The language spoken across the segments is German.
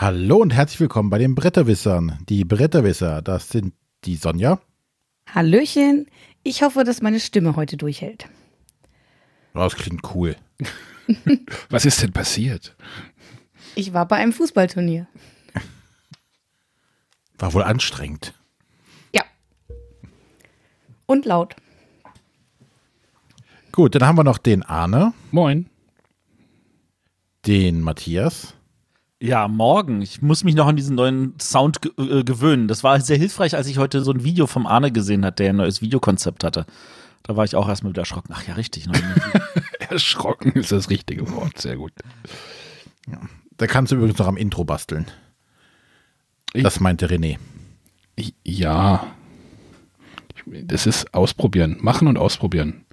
Hallo und herzlich willkommen bei den Bretterwissern. Die Bretterwisser, das sind die Sonja. Hallöchen. Ich hoffe, dass meine Stimme heute durchhält. Das klingt cool. Was ist denn passiert? Ich war bei einem Fußballturnier. War wohl anstrengend. Ja. Und laut. Gut, dann haben wir noch den Arne, Moin. den Matthias. Ja, morgen. Ich muss mich noch an diesen neuen Sound ge äh, gewöhnen. Das war sehr hilfreich, als ich heute so ein Video vom Arne gesehen hatte, der ein neues Videokonzept hatte. Da war ich auch erstmal wieder erschrocken. Ach ja, richtig. Erschrocken ist das richtige Wort. Sehr gut. Da kannst du übrigens noch am Intro basteln. Ich- Das meinte René. Ich, ja. Das ist ausprobieren. Machen und ausprobieren.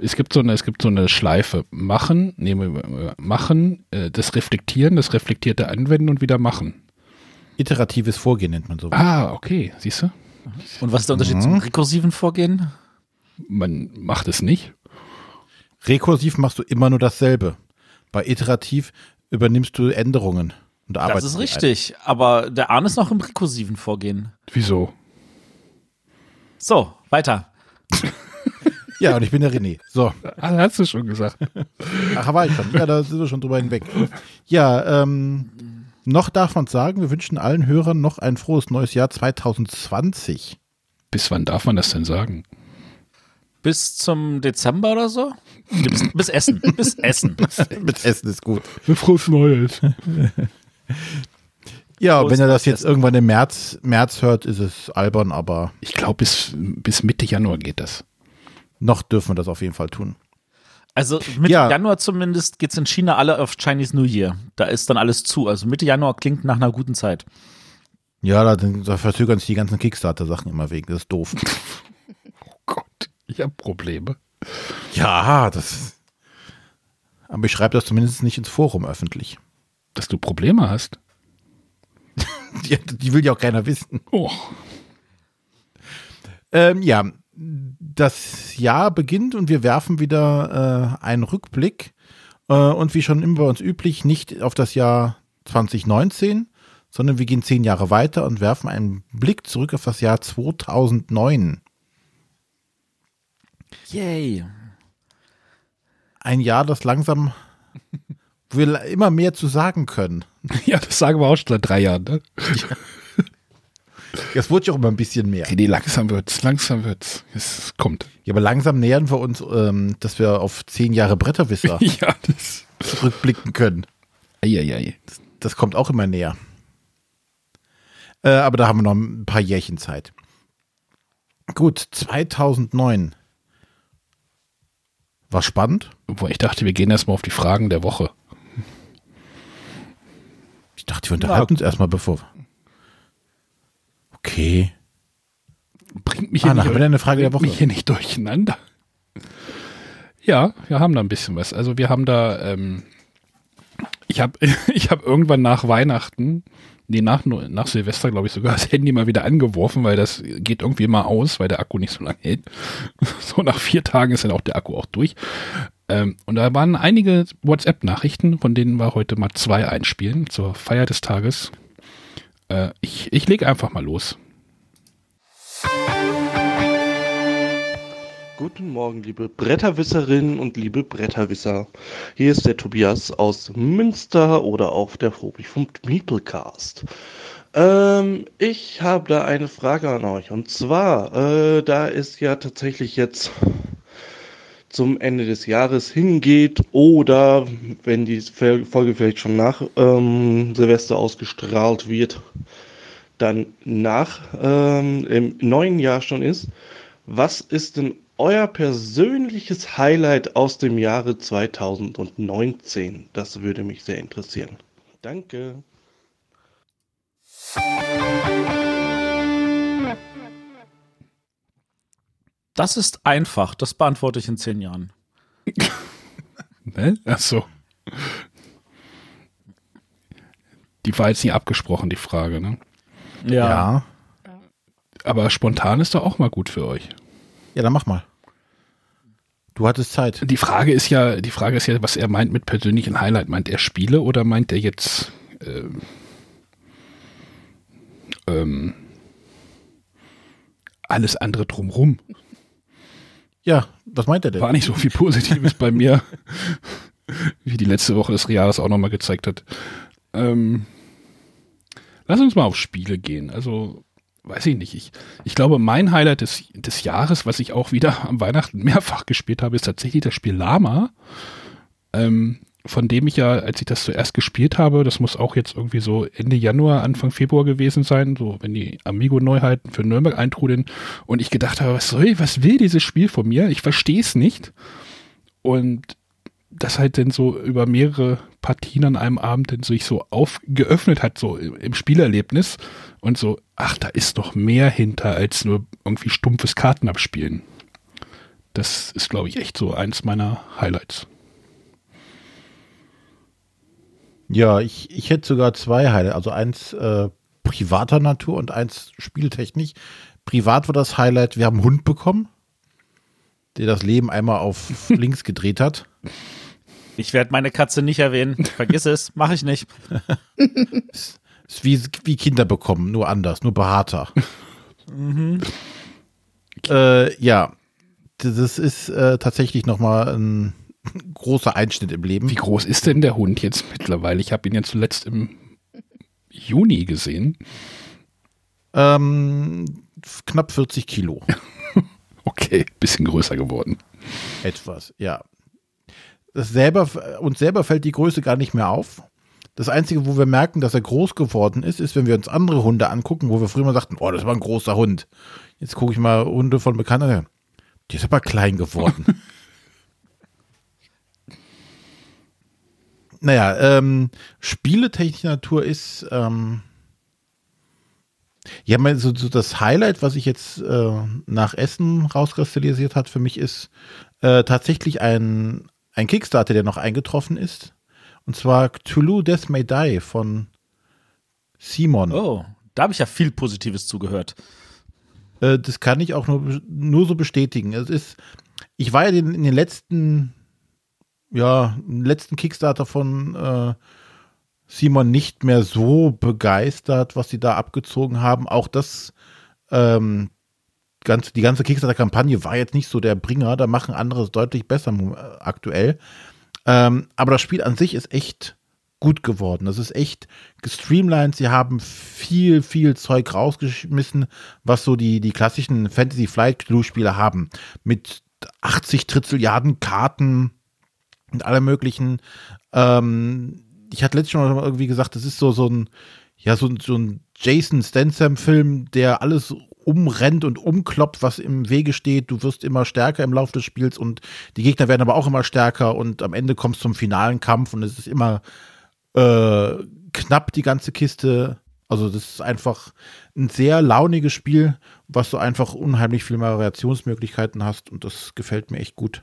Es gibt so eine, es gibt so eine Schleife. Machen, nehmen wir, machen, äh, das Reflektieren, das reflektierte Anwenden und wieder machen. Iteratives Vorgehen nennt man so. Ah, okay. Siehst du? Und was ist der Unterschied Mhm. zum rekursiven Vorgehen? Man macht es nicht. Rekursiv machst du immer nur dasselbe. Bei iterativ übernimmst du Änderungen und Das arbeitest. ist die richtig. Aber der Arne ist noch im rekursiven Vorgehen. Wieso? So, weiter. Ja, und ich bin der René. So, Ah, hast du schon gesagt. ach, war ich schon. Ja, da sind wir schon drüber hinweg. Ja, ähm, noch darf man sagen, wir wünschen allen Hörern noch ein frohes neues Jahr 2020. Bis wann darf man das denn sagen? Bis zum Dezember oder so? Bis, bis Essen. Bis Essen. Mit Essen ist gut. Frohes Neues. Ja, Frohes wenn ihr das jetzt irgendwann im März, März hört, ist es albern, aber Ich glaube, bis, bis Mitte Januar geht das. Noch dürfen wir das auf jeden Fall tun. Also Mitte Ja. Januar zumindest geht's in China alle auf Chinese New Year. Da ist dann alles zu. Also Mitte Januar klingt nach einer guten Zeit. Ja, da, da verzögern sich die ganzen Kickstarter-Sachen immer wegen. Das ist doof. Oh Gott, ich habe Probleme. ja, das. Aber ich schreibe das zumindest nicht ins Forum öffentlich. Dass du Probleme hast. Die, die will ja auch keiner wissen. Oh. Ähm, ja, das Jahr beginnt und wir werfen wieder äh, einen Rückblick. Äh, und wie schon immer bei uns üblich, nicht auf das Jahr 2019, sondern wir gehen zehn Jahre weiter und werfen einen Blick zurück auf das Jahr 2009. Yay. Ein Jahr, das langsam wir immer mehr zu sagen können. Ja, das sagen wir auch schon seit drei Jahren. Ne? Das wurde ja auch immer ein bisschen mehr. Nee, langsam wird's, langsam wird's. Es kommt. Ja, aber langsam nähern wir uns, ähm, dass wir auf zehn Jahre Bretterwisser Ja, das. zurückblicken können. Eieiei. Das kommt auch immer näher. Äh, aber da haben wir noch ein paar Jährchen Zeit. Gut, 2009. War spannend. Wo ich dachte, wir gehen erstmal auf die Fragen der Woche. Ich dachte, wir unterhalten uns erstmal bevor. Okay. Bringt mich Ah, hier, dann haben wir nicht, eine Frage der Woche. mich hier nicht durcheinander. Ja, wir haben da ein bisschen was. Also wir haben da, ähm, ich habe ich hab irgendwann nach Weihnachten, nee, nach, nach Silvester, glaube ich, sogar das Handy mal wieder angeworfen, weil das geht irgendwie immer aus, weil der Akku nicht so lange hält. So nach vier Tagen ist dann auch der Akku auch durch. Ähm, und da waren einige WhatsApp-Nachrichten, von denen wir heute mal zwei einspielen zur Feier des Tages. Äh, ich ich lege einfach mal los. Guten Morgen, liebe Bretterwisserinnen und liebe Bretterwisser. Hier ist der Tobias aus Münster oder auch der Froblich vom Meeplecast. Ähm, ich habe da eine Frage an euch. Und zwar, äh, da es ja tatsächlich jetzt zum Ende des Jahres hingeht oder wenn die Folge vielleicht schon nach ähm, Silvester ausgestrahlt wird, dann nach ähm, im neuen Jahr schon ist. Was ist denn euer persönliches Highlight aus dem Jahre 2019? Das würde mich sehr interessieren. Danke. Das ist einfach. Das beantworte ich in zehn Jahren. Ne? Ach so. Die war jetzt nicht abgesprochen, die Frage, ne? Ja. Ja. Aber spontan ist doch auch mal gut für euch. Ja, dann mach mal. Du hattest Zeit. Die Frage ist ja, die Frage ist ja, was er meint mit persönlichen Highlight. Meint er Spiele oder meint er jetzt äh, ähm, alles andere drumrum. Ja, was meint er denn? War nicht so viel Positives bei mir, wie die letzte Woche des Jahres auch nochmal gezeigt hat. Ähm, lass uns mal auf Spiele gehen. Also, weiß ich nicht. Ich, ich glaube, mein Highlight des, des Jahres, was ich auch wieder am Weihnachten mehrfach gespielt habe, ist tatsächlich das Spiel Lama. Ähm, von dem ich ja, als ich das zuerst gespielt habe, das muss auch jetzt irgendwie so Ende Januar, Anfang Februar gewesen sein, so wenn die Amigo-Neuheiten für Nürnberg eintrudeln und ich gedacht habe, was soll, was will dieses Spiel von mir? Ich verstehe es nicht. Und das halt dann so über mehrere Partien an einem Abend dann sich so aufgeöffnet hat, so im Spielerlebnis und so, ach, da ist noch mehr hinter als nur irgendwie stumpfes Kartenabspielen. Das ist, glaube ich, echt so eins meiner Highlights. Ja, ich, ich hätte sogar zwei Highlights. Also eins äh, privater Natur und eins Spieltechnik. Privat war das Highlight, wir haben einen Hund bekommen, der das Leben einmal auf links gedreht hat. Ich werde meine Katze nicht erwähnen. Vergiss es, mache ich nicht. ist, ist wie, wie Kinder bekommen, nur anders, nur behaarter. mhm. äh, ja, das ist äh, tatsächlich nochmal ein großer Einschnitt im Leben. Wie groß ist denn der Hund jetzt mittlerweile? Ich habe ihn ja zuletzt im Juni gesehen. Ähm, knapp 40 Kilo. okay, bisschen größer geworden. Etwas, ja. Das selber, uns selber fällt die Größe gar nicht mehr auf. Das Einzige, wo wir merken, dass er groß geworden ist, ist, wenn wir uns andere Hunde angucken, wo wir früher mal sagten, oh, das war ein großer Hund. Jetzt gucke ich mal Hunde von Bekannten. Die ist aber klein geworden. naja, ähm, spieletechnischer Natur ist, ähm, ja, mein, so, so, das Highlight, was ich jetzt äh, nach Essen rauskristallisiert hat für mich, ist äh, tatsächlich ein, ein Kickstarter, der noch eingetroffen ist. Und zwar Cthulhu Death May Die von Simon. Oh, da habe ich ja viel Positives zugehört. Äh, das kann ich auch nur, nur so bestätigen. Es ist, ich war ja in, in den letzten ja, letzten Kickstarter von äh, Simon nicht mehr so begeistert, was sie da abgezogen haben. Auch das, ähm, ganz, die ganze Kickstarter-Kampagne war jetzt nicht so der Bringer, da machen andere deutlich besser äh, aktuell. Ähm, aber das Spiel an sich ist echt gut geworden. Das ist echt gestreamlined. Sie haben viel, viel Zeug rausgeschmissen, was so die, die klassischen Fantasy Flight Clue Spiele haben. Mit 80 Trizilliarden Karten, und alle möglichen. Ähm, ich hatte letztes Mal irgendwie gesagt, das ist so, so ein, ja, so, so ein Jason Statham-Film, der alles umrennt und umkloppt, was im Wege steht. Du wirst immer stärker im Laufe des Spiels und die Gegner werden aber auch immer stärker und am Ende kommst du zum finalen Kampf und es ist immer äh, knapp die ganze Kiste. Also das ist einfach ein sehr launiges Spiel, was du einfach unheimlich viele Variationsmöglichkeiten hast und das gefällt mir echt gut.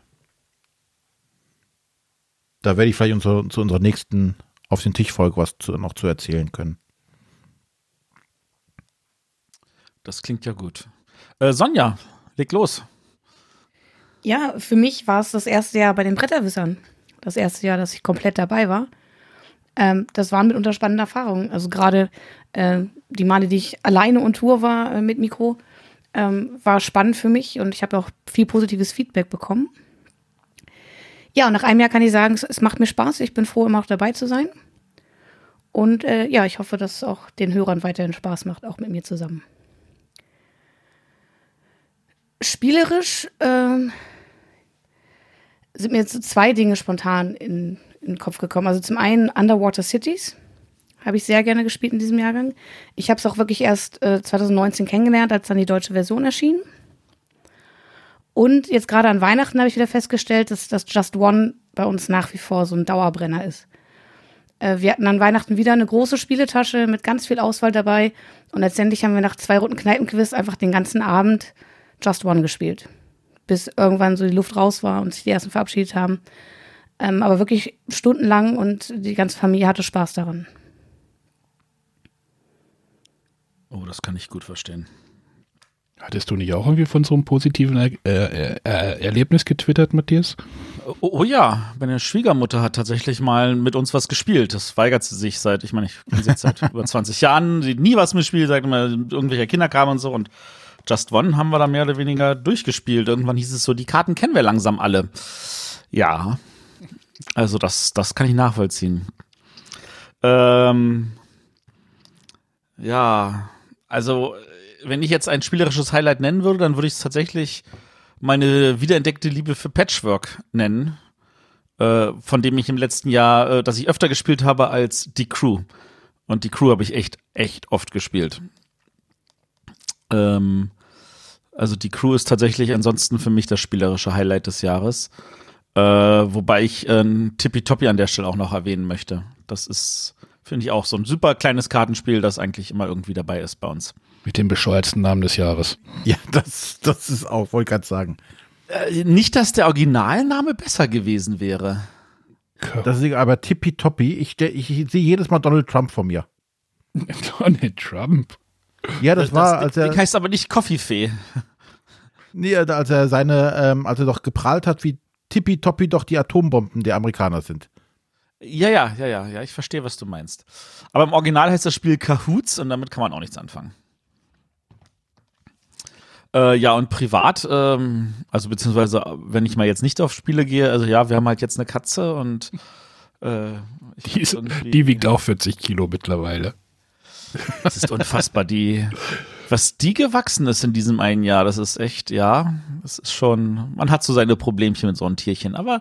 Da werde ich vielleicht unsere, zu unserer nächsten auf den Tisch Folge was zu, noch zu erzählen können. Das klingt ja gut. Äh, Sonja, leg los. Ja, für mich war es das erste Jahr bei den Bretterwissern. Das erste Jahr, dass ich komplett dabei war. Ähm, das waren mitunter spannende Erfahrungen. Also gerade äh, die Male, die ich alleine und Tour war äh, mit Mikro, ähm, war spannend für mich und ich habe auch viel positives Feedback bekommen. Ja, und nach einem Jahr kann ich sagen, es, es macht mir Spaß. Ich bin froh, immer noch dabei zu sein. Und äh, ja, ich hoffe, dass es auch den Hörern weiterhin Spaß macht, auch mit mir zusammen. Spielerisch äh, sind mir jetzt zwei Dinge spontan in, in den Kopf gekommen. Also zum einen Underwater Cities habe ich sehr gerne gespielt in diesem Jahrgang. Ich habe es auch wirklich erst äh, 2019 kennengelernt, als dann die deutsche Version erschien. Und jetzt gerade an Weihnachten habe ich wieder festgestellt, dass das Just One bei uns nach wie vor so ein Dauerbrenner ist. Äh, wir hatten an Weihnachten wieder eine große Spieletasche mit ganz viel Auswahl dabei. Und letztendlich haben wir nach zwei Runden Kneipenquiz einfach den ganzen Abend Just One gespielt. Bis irgendwann so die Luft raus war und sich die ersten verabschiedet haben. Ähm, aber wirklich stundenlang und die ganze Familie hatte Spaß daran. Oh, das kann ich gut verstehen. Hattest du nicht auch irgendwie von so einem positiven er äh, äh, Erlebnis getwittert, Matthias? Oh, oh ja, meine Schwiegermutter hat tatsächlich mal mit uns was gespielt. Das weigert sie sich seit, ich meine, ich sie jetzt seit über 20 Jahren. Sie hat nie was mitspielt, sagt immer irgendwelche Kinder kamen und so. Und Just One haben wir da mehr oder weniger durchgespielt. Irgendwann hieß es so, die Karten kennen wir langsam alle. Ja, also das, das kann ich nachvollziehen. Ähm, ja, also wenn ich jetzt ein spielerisches Highlight nennen würde, dann würde ich es tatsächlich meine wiederentdeckte Liebe für Patchwork nennen, äh, von dem ich im letzten Jahr, äh, das ich öfter gespielt habe als die Crew. Und die Crew habe ich echt, echt oft gespielt. Ähm, also die Crew ist tatsächlich ansonsten für mich das spielerische Highlight des Jahres. Äh, wobei ich äh, Tippitoppi an der Stelle auch noch erwähnen möchte. Das ist, finde ich, auch so ein super kleines Kartenspiel, das eigentlich immer irgendwie dabei ist bei uns. Mit dem bescheuertsten Namen des Jahres. Ja, das, das ist auch, wollte gerade sagen. Äh, nicht, dass der Originalname besser gewesen wäre. Das ist aber tippitoppi. Ich, ich, ich sehe jedes Mal Donald Trump vor mir. Donald Trump? Ja, das, das war, als er. Heißt aber nicht Coffeefee. Nee, als er seine, ähm, als er doch geprahlt hat, wie tippitoppi doch die Atombomben der Amerikaner sind. Ja, ja, ja, ja, ja, ich verstehe, was du meinst. Aber im Original heißt das Spiel Kahoots und damit kann man auch nichts anfangen. Äh, ja, und privat, ähm, also beziehungsweise, wenn ich mal jetzt nicht auf Spiele gehe, also ja, wir haben halt jetzt eine Katze und äh, die, ist, die wiegt auch 40 Kilo mittlerweile. Das ist unfassbar, die, was die gewachsen ist in diesem einen Jahr, das ist echt, ja, das ist schon, man hat so seine Problemchen mit so einem Tierchen, aber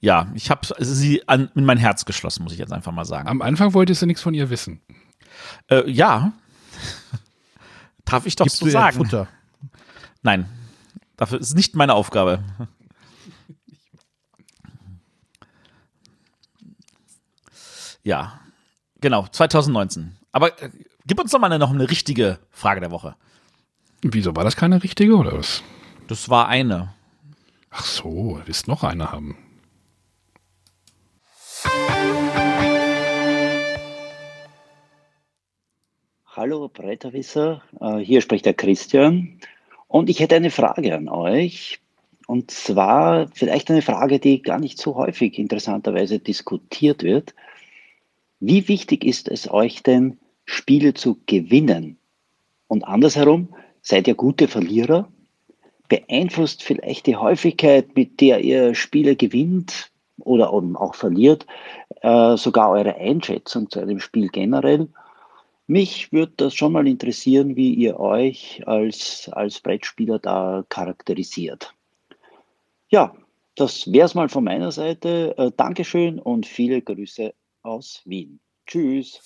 ja, ich habe sie an, in mein Herz geschlossen, muss ich jetzt einfach mal sagen. Am Anfang wolltest du nichts von ihr wissen. Äh, ja. Darf ich doch Gibst so du sagen. Futter? Nein, dafür ist nicht meine Aufgabe. Ja, genau, 2019. Aber äh, gib uns doch mal eine, noch eine richtige Frage der Woche. Wieso war das keine richtige oder was? Das war eine. Ach so, willst noch eine haben? Hallo Bretterwisser, äh, hier spricht der Christian. Und ich hätte eine Frage an euch. Und zwar vielleicht eine Frage, die gar nicht so häufig interessanterweise diskutiert wird. Wie wichtig ist es euch denn, Spiele zu gewinnen? Und andersherum, seid ihr gute Verlierer? Beeinflusst vielleicht die Häufigkeit, mit der ihr Spiele gewinnt oder auch verliert, äh, sogar eure Einschätzung zu einem Spiel generell? Mich würde das schon mal interessieren, wie ihr euch als, als Brettspieler da charakterisiert. Ja, das wäre es mal von meiner Seite. Äh, Dankeschön und viele Grüße aus Wien. Tschüss.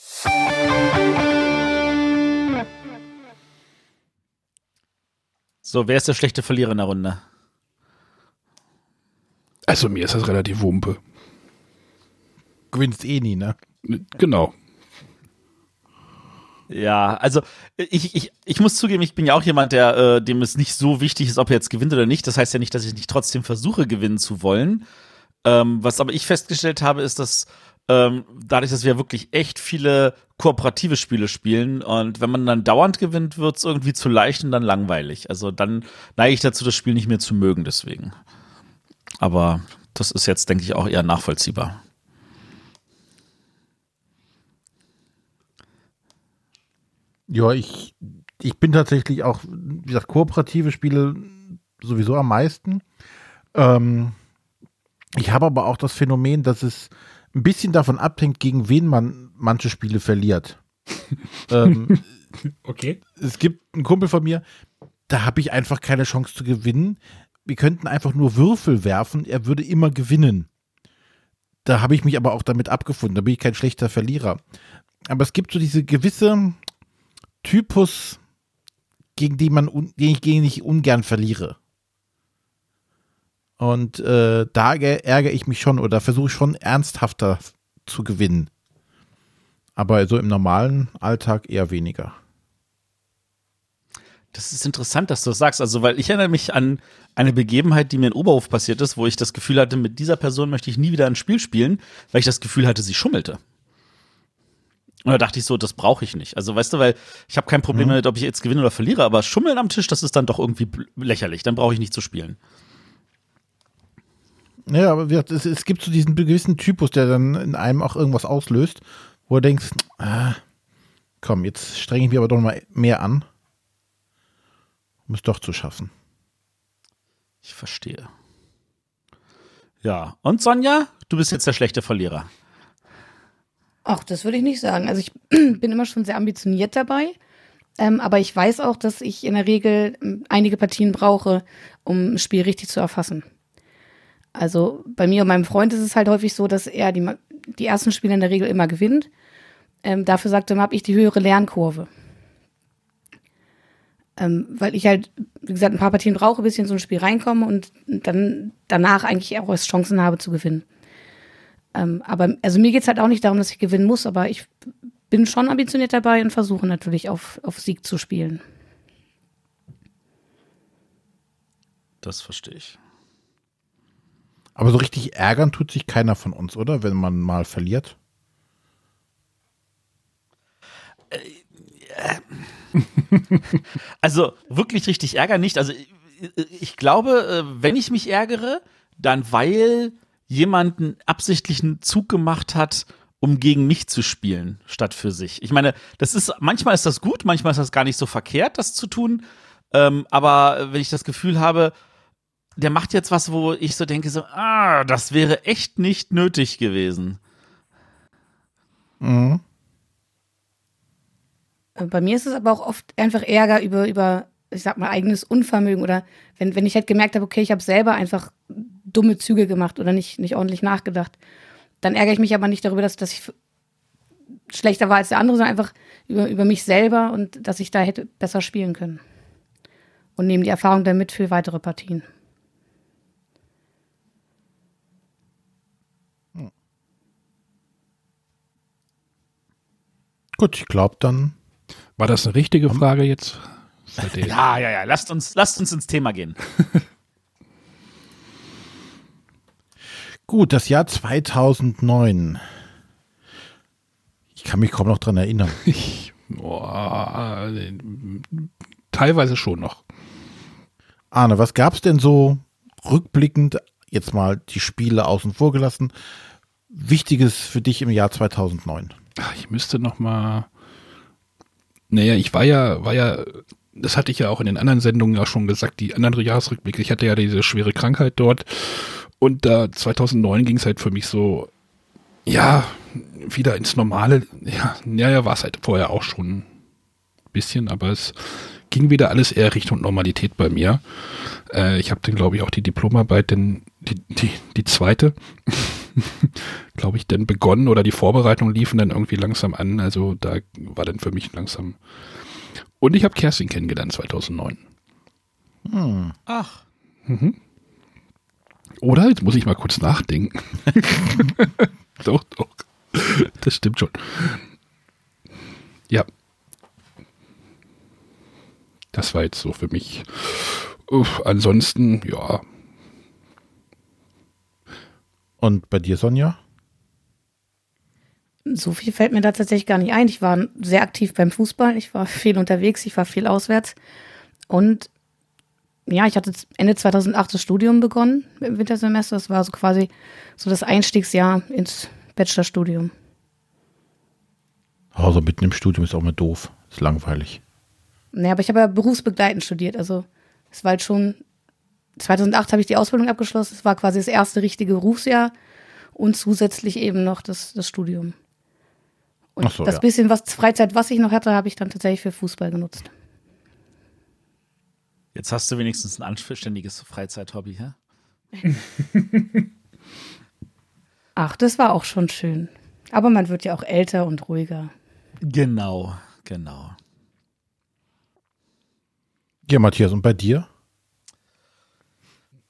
So, wer ist der schlechte Verlierer in der Runde? Also mir ist das relativ wumpe. Gewinnst eh nie, ne? Genau. Ja, also ich, ich, ich muss zugeben, ich bin ja auch jemand, der äh, dem es nicht so wichtig ist, ob er jetzt gewinnt oder nicht. Das heißt ja nicht, dass ich nicht trotzdem versuche, gewinnen zu wollen. Ähm, was aber ich festgestellt habe, ist, dass ähm, dadurch, dass wir wirklich echt viele kooperative Spiele spielen und wenn man dann dauernd gewinnt, wird es irgendwie zu leicht und dann langweilig. Also dann neige ich dazu, das Spiel nicht mehr zu mögen, deswegen. Aber das ist jetzt, denke ich, auch eher nachvollziehbar. Ja, ich, ich bin tatsächlich auch, wie gesagt, kooperative Spiele sowieso am meisten. Ähm, ich habe aber auch das Phänomen, dass es ein bisschen davon abhängt, gegen wen man manche Spiele verliert. ähm, okay. Es gibt einen Kumpel von mir, da habe ich einfach keine Chance zu gewinnen. Wir könnten einfach nur Würfel werfen, er würde immer gewinnen. Da habe ich mich aber auch damit abgefunden, da bin ich kein schlechter Verlierer. Aber es gibt so diese gewisse, Typus, gegen den man, den ich gegen ich ungern verliere. Und äh, da ärgere ich mich schon oder versuche schon ernsthafter zu gewinnen. Aber so im normalen Alltag eher weniger. Das ist interessant, dass du das sagst. Also, weil ich erinnere mich an eine Begebenheit, die mir in Oberhof passiert ist, wo ich das Gefühl hatte, mit dieser Person möchte ich nie wieder ein Spiel spielen, weil ich das Gefühl hatte, sie schummelte. Und da dachte ich so, das brauche ich nicht. Also weißt du, weil ich habe kein Problem mhm. damit, ob ich jetzt gewinne oder verliere, aber Schummeln am Tisch, das ist dann doch irgendwie lächerlich. Dann brauche ich nicht zu spielen. Ja, aber es, es gibt so diesen gewissen Typus, der dann in einem auch irgendwas auslöst, wo du denkst, ah, komm, jetzt strenge ich mich aber doch mal mehr an, um es doch zu schaffen. Ich verstehe. Ja, und Sonja, du bist jetzt der schlechte Verlierer. Ach, das würde ich nicht sagen. Also ich bin immer schon sehr ambitioniert dabei. Ähm, aber ich weiß auch, dass ich in der Regel ähm, einige Partien brauche, um ein Spiel richtig zu erfassen. Also bei mir und meinem Freund ist es halt häufig so, dass er die, die ersten Spiele in der Regel immer gewinnt. Ähm, dafür sagte habe ich die höhere Lernkurve. Ähm, weil ich halt, wie gesagt, ein paar Partien brauche, bis ich in so ein Spiel reinkomme und dann danach eigentlich auch erst Chancen habe zu gewinnen. Ähm, aber also mir geht es halt auch nicht darum, dass ich gewinnen muss, aber ich bin schon ambitioniert dabei und versuche natürlich auf, auf Sieg zu spielen. Das verstehe ich. Aber so richtig ärgern tut sich keiner von uns, oder? Wenn man mal verliert. Also wirklich richtig ärgern nicht. Also ich, ich glaube, äh, wenn ich mich ärgere, dann weil jemanden absichtlichen Zug gemacht hat, um gegen mich zu spielen, statt für sich. Ich meine, das ist, manchmal ist das gut, manchmal ist das gar nicht so verkehrt, das zu tun. Ähm, aber wenn ich das Gefühl habe, der macht jetzt was, wo ich so denke, so, ah, das wäre echt nicht nötig gewesen. Mhm. Bei mir ist es aber auch oft einfach Ärger über, über ich sag mal, eigenes Unvermögen oder wenn, wenn ich halt gemerkt habe, okay, ich habe selber einfach dumme Züge gemacht oder nicht, nicht ordentlich nachgedacht, dann ärgere ich mich aber nicht darüber, dass, dass ich schlechter war als der andere, sondern einfach über, über mich selber und dass ich da hätte besser spielen können. Und nehme die Erfahrung dann mit für weitere Partien. Gut, ich glaube dann. War das eine richtige Frage jetzt? Ja, ja, ja. Lasst uns, lasst uns ins Thema gehen. Gut, das Jahr 2009. Ich kann mich kaum noch dran erinnern. Ich, boah, teilweise schon noch. Arne, was gab es denn so rückblickend, jetzt mal die Spiele außen vor gelassen, Wichtiges für dich im Jahr 2009? Ach, Ich müsste noch mal. Naja, ich war ja, war ja, das hatte ich ja auch in den anderen Sendungen ja schon gesagt, die anderen Jahresrückblicke. Ich hatte ja diese schwere Krankheit dort und da 2009 ging es halt für mich so, ja, wieder ins Normale. Ja, ja, ja war es halt vorher auch schon ein bisschen, aber es ging wieder alles eher Richtung Normalität bei mir. Äh, ich habe dann, glaube ich, auch die Diplomarbeit, denn die, die, die zweite, glaube ich, dann begonnen oder die Vorbereitungen liefen dann irgendwie langsam an. Also da war dann für mich langsam. Und ich habe Kerstin kennengelernt 2009. Hm. Ach. Mhm. Oder? Jetzt muss ich mal kurz nachdenken. doch, doch. Das stimmt schon. Ja. Das war jetzt so für mich. Uff, ansonsten, ja. Und bei dir, Sonja? So viel fällt mir da tatsächlich gar nicht ein. Ich war sehr aktiv beim Fußball, ich war viel unterwegs, ich war viel auswärts. Und ja, ich hatte Ende 2008 das Studium begonnen im Wintersemester. Das war so quasi so das Einstiegsjahr ins Bachelorstudium. Also mitten im Studium ist auch mal doof. Ist langweilig. Naja, aber ich habe ja berufsbegleitend studiert. Also es war halt schon, 2008 habe ich die Ausbildung abgeschlossen. Es war quasi das erste richtige Berufsjahr und zusätzlich eben noch das, das Studium. Und so, das ja. bisschen was Freizeit, was ich noch hatte, habe ich dann tatsächlich für Fußball genutzt. Jetzt hast du wenigstens ein anständiges Freizeithobby, hä? Ach, das war auch schon schön. Aber man wird ja auch älter und ruhiger. Genau, genau. Ja, Matthias, und bei dir?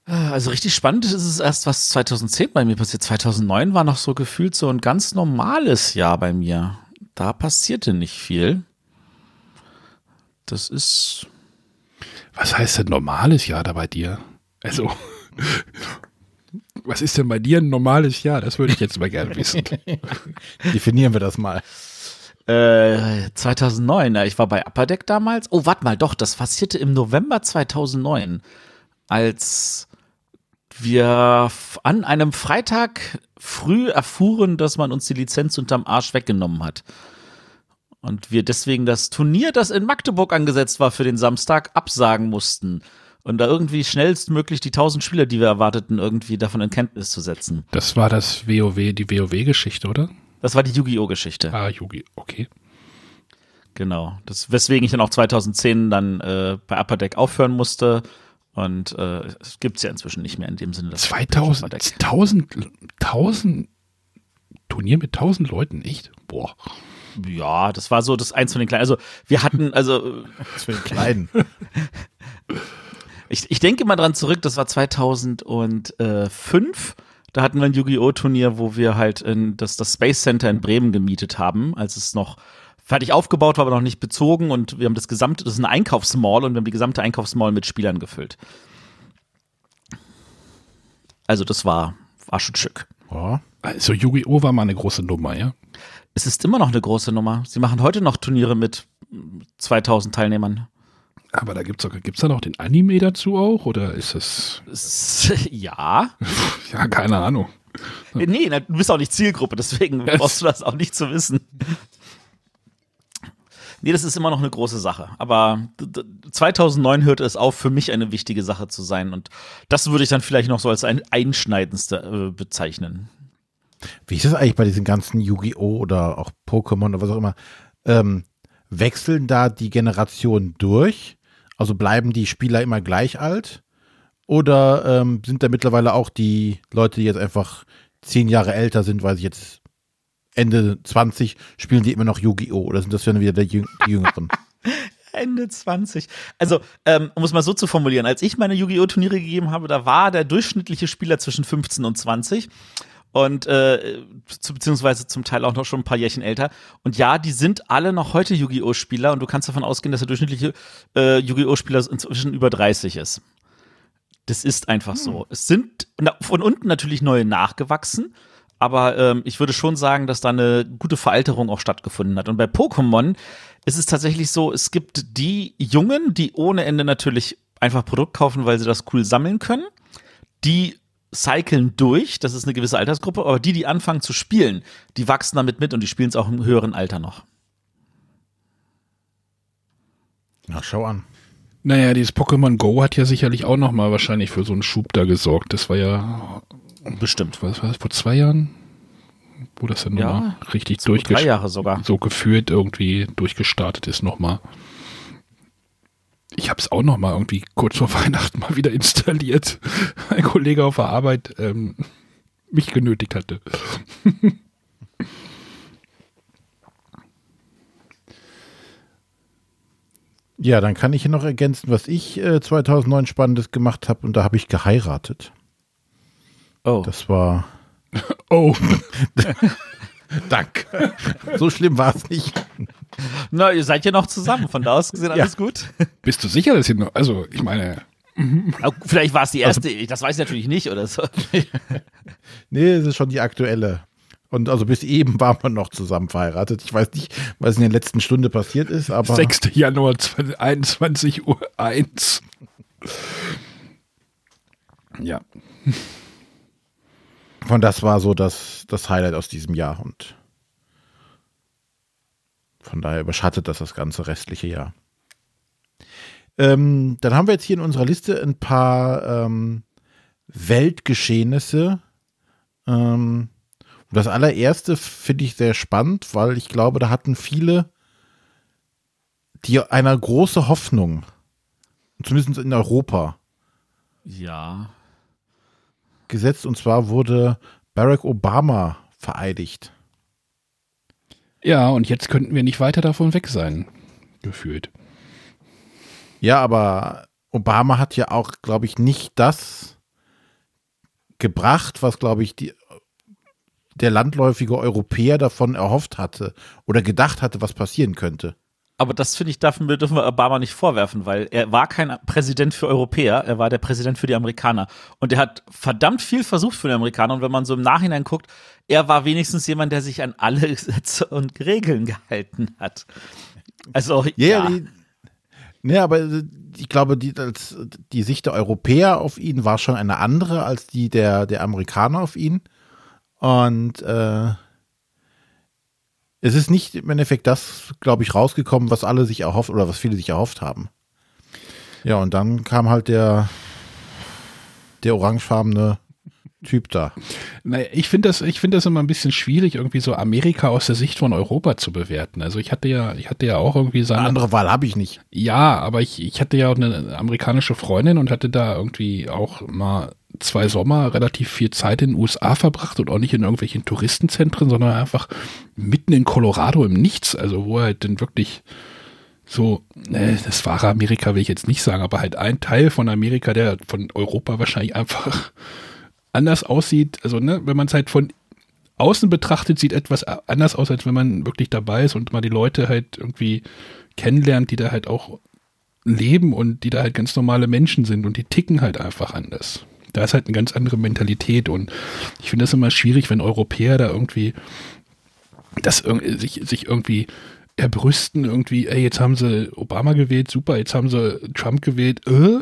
Also richtig spannend ist es erst, was 2010 bei mir passiert. 2009 war noch so gefühlt so ein ganz normales Jahr bei mir. Da passierte nicht viel. Das ist, Was heißt denn normales Jahr da bei dir? Also, was ist denn bei dir ein normales Jahr? Das würde ich jetzt mal gerne wissen. Definieren wir das mal. Äh, 2009, ja, ich war bei Upper Deck damals. Oh, warte mal, doch, das passierte im November 2009, als wir an einem Freitag früh erfuhren, dass man uns die Lizenz unterm Arsch weggenommen hat. Und wir deswegen das Turnier, das in Magdeburg angesetzt war für den Samstag, absagen mussten. Und da irgendwie schnellstmöglich die 1000 Spieler, die wir erwarteten, irgendwie davon in Kenntnis zu setzen. Das war das WoW, die WoW-Geschichte, oder? Das war die Yu-Gi-Oh! Geschichte. Ah, Yu-Gi, okay. Genau. Das, weswegen ich dann auch 2010 dann äh, bei Upper Deck aufhören musste. Und äh, es gibt es ja inzwischen nicht mehr in dem Sinne. dass 2000, Upper Deck- 1000, 1000 Turnier mit 1000 Leuten, echt? Boah. Ja, das war so das eins von den kleinen. Also wir hatten, also Das für den Kleinen. ich, ich denke mal dran zurück, das war 2005. Da hatten wir ein Yu-Gi-Oh! Turnier, wo wir halt in das, das Space Center in Bremen gemietet haben, als es noch fertig aufgebaut war, aber noch nicht bezogen. Und wir haben das gesamte, das ist ein Einkaufsmall und wir haben die gesamte Einkaufsmall mit Spielern gefüllt. Also das war, war schon schick. Ja. Also Yu-Gi-Oh! war mal eine große Nummer, ja? Es ist immer noch eine große Nummer. Sie machen heute noch Turniere mit 2000 Teilnehmern. Aber da gibt's doch, gibt's da noch den Anime dazu auch? Oder ist das, Es- Ja. ja, keine Ahnung. Nee, na, du bist auch nicht Zielgruppe, deswegen Yes. brauchst du das auch nicht zu wissen. Nee, das ist immer noch eine große Sache. Aber d- d- 2009 hörte es auf, für mich eine wichtige Sache zu sein. Und das würde ich dann vielleicht noch so als ein einschneidendste äh, bezeichnen. Wie ist das eigentlich bei diesen ganzen Yu-Gi-Oh! oder auch Pokémon oder was auch immer? Ähm, wechseln da die Generationen durch? Also bleiben die Spieler immer gleich alt? Oder ähm, sind da mittlerweile auch die Leute, die jetzt einfach zehn Jahre älter sind, weil sie jetzt Ende 20 spielen die immer noch Yu-Gi-Oh! Oder sind das dann wieder die Jüngeren? Ende 20. Also, ähm, um es mal so zu formulieren, als ich meine Yu-Gi-Oh! Turniere gegeben habe, da war der durchschnittliche Spieler zwischen 15 und 20. Und äh, zu, beziehungsweise zum Teil auch noch schon ein paar Jährchen älter. Und ja, die sind alle noch heute Yu-Gi-Oh! Spieler und du kannst davon ausgehen, dass der durchschnittliche äh, Yu-Gi-Oh! Spieler inzwischen über 30 ist. Das ist einfach so. Es sind na, von unten natürlich neue nachgewachsen, aber ähm, ich würde schon sagen, dass da eine gute Veralterung auch stattgefunden hat. Und bei Pokémon ist es tatsächlich so, es gibt die Jungen, die ohne Ende natürlich einfach Produkt kaufen, weil sie das cool sammeln können. Die cyclen durch, das ist eine gewisse Altersgruppe, aber die, die anfangen zu spielen, die wachsen damit mit und die spielen es auch im höheren Alter noch. Na, schau an. Naja, dieses Pokémon Go hat ja sicherlich auch noch mal wahrscheinlich für so einen Schub da gesorgt. Das war ja, Bestimmt. was war das, vor zwei Jahren? Wo das dann Ja, nochmal richtig Drei durchgestartet Jahre sogar. so gefühlt irgendwie durchgestartet ist nochmal. Ich habe es auch noch mal irgendwie kurz vor Weihnachten mal wieder installiert. Ein Kollege auf der Arbeit ähm, mich genötigt hatte. Ja, dann kann ich hier noch ergänzen, was ich äh, 2009 Spannendes gemacht habe. Und da habe ich geheiratet. Oh. Das war. Oh, Danke. so schlimm war es nicht. Na, ihr seid ja noch zusammen, von da aus gesehen alles gut. bist du sicher, dass hier noch, also ich meine, Vielleicht war es die erste, das weiß ich natürlich nicht oder so. Nee, es ist schon die aktuelle. Und also bis eben waren wir noch zusammen verheiratet. Ich weiß nicht, was in der letzten Stunde passiert ist, aber 6. Januar 21 Uhr 1. Ja, von das war so das, das Highlight aus diesem Jahr. Und von daher überschattet das das ganze restliche Jahr. Ähm, dann haben wir jetzt hier in unserer Liste ein paar ähm, Weltgeschehnisse. Ähm, und das allererste finde ich sehr spannend, weil ich glaube, da hatten viele die eine große Hoffnung, zumindest in Europa, Ja. gesetzt. Und zwar wurde Barack Obama vereidigt. Ja, und jetzt könnten wir nicht weiter davon weg sein, gefühlt. Ja, aber Obama hat ja auch, glaube ich, nicht das gebracht, was, glaube ich, die, der landläufige Europäer davon erhofft hatte oder gedacht hatte, was passieren könnte. Aber das finde ich, dürfen wir, dürfen wir Obama nicht vorwerfen, weil er war kein Präsident für Europäer, er war der Präsident für die Amerikaner. Und er hat verdammt viel versucht für die Amerikaner. Und wenn man so im Nachhinein guckt, er war wenigstens jemand, der sich an alle Gesetze und Regeln gehalten hat. Also, Ja, ja. Die, nee, aber äh, ich glaube, die, als, die Sicht der Europäer auf ihn war schon eine andere als die der, der Amerikaner auf ihn. Und äh, es ist nicht im Endeffekt das, glaube ich, rausgekommen, was alle sich erhofft oder was viele sich erhofft haben. Ja, und dann kam halt der, der orangefarbene Typ da. Naja, ich finde das, ich finde das immer ein bisschen schwierig, irgendwie so Amerika aus der Sicht von Europa zu bewerten. Also ich hatte ja, ich hatte ja auch irgendwie seine. Eine andere Wahl habe ich nicht. Ja, aber ich, ich hatte ja auch eine amerikanische Freundin und hatte da irgendwie auch mal zwei Sommer relativ viel Zeit in den USA verbracht und auch nicht in irgendwelchen Touristenzentren, sondern einfach mitten in Colorado im Nichts, also wo halt dann wirklich so, ne, das wahre Amerika will ich jetzt nicht sagen, aber halt ein Teil von Amerika, der von Europa wahrscheinlich einfach anders aussieht. Also, ne, wenn man es halt von außen betrachtet, sieht etwas anders aus, als wenn man wirklich dabei ist und mal die Leute halt irgendwie kennenlernt, die da halt auch leben und die da halt ganz normale Menschen sind und die ticken halt einfach anders. Da ist halt eine ganz andere Mentalität und ich finde das immer schwierig, wenn Europäer da irgendwie das sich, sich irgendwie erbrüsten, irgendwie, ey, jetzt haben sie Obama gewählt, super, jetzt haben sie Trump gewählt, äh,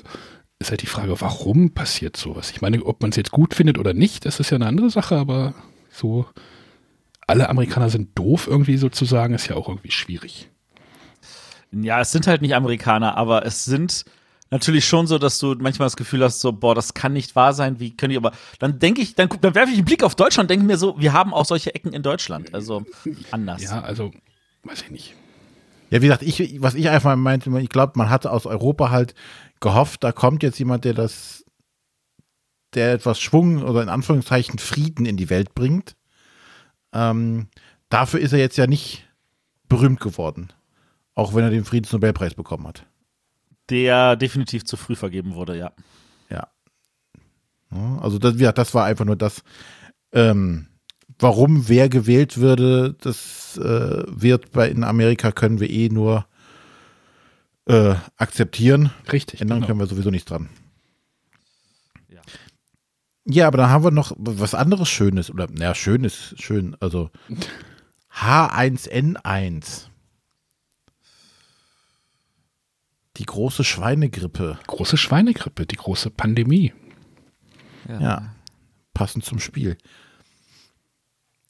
ist halt die Frage, warum passiert sowas? Ich meine, ob man es jetzt gut findet oder nicht, das ist ja eine andere Sache, aber so alle Amerikaner sind doof irgendwie sozusagen, ist ja auch irgendwie schwierig. Ja, es sind halt nicht Amerikaner, aber es sind natürlich schon so, dass du manchmal das Gefühl hast, so, boah, das kann nicht wahr sein, wie können die aber, dann denke ich, dann, dann werfe ich einen Blick auf Deutschland und denke mir so, wir haben auch solche Ecken in Deutschland, also anders. Ja, also, weiß ich nicht. Ja, wie gesagt, ich, was ich einfach meinte, ich glaube, man hatte aus Europa halt gehofft, da kommt jetzt jemand, der das, der etwas Schwung oder in Anführungszeichen Frieden in die Welt bringt. Ähm, dafür ist er jetzt ja nicht berühmt geworden. Auch wenn er den Friedensnobelpreis bekommen hat. Der definitiv zu früh vergeben wurde, ja. Ja. Also das, ja, das war einfach nur das, ähm, warum wer gewählt würde, das äh, wird bei in Amerika können wir eh nur äh, akzeptieren. Richtig. Ändern genau. können wir sowieso nichts dran. Ja. ja, aber dann haben wir noch was anderes Schönes, oder naja, schön ist schön, also H1N1. Die große Schweinegrippe. Große Schweinegrippe, die große Pandemie. Ja. ja. Passend zum Spiel.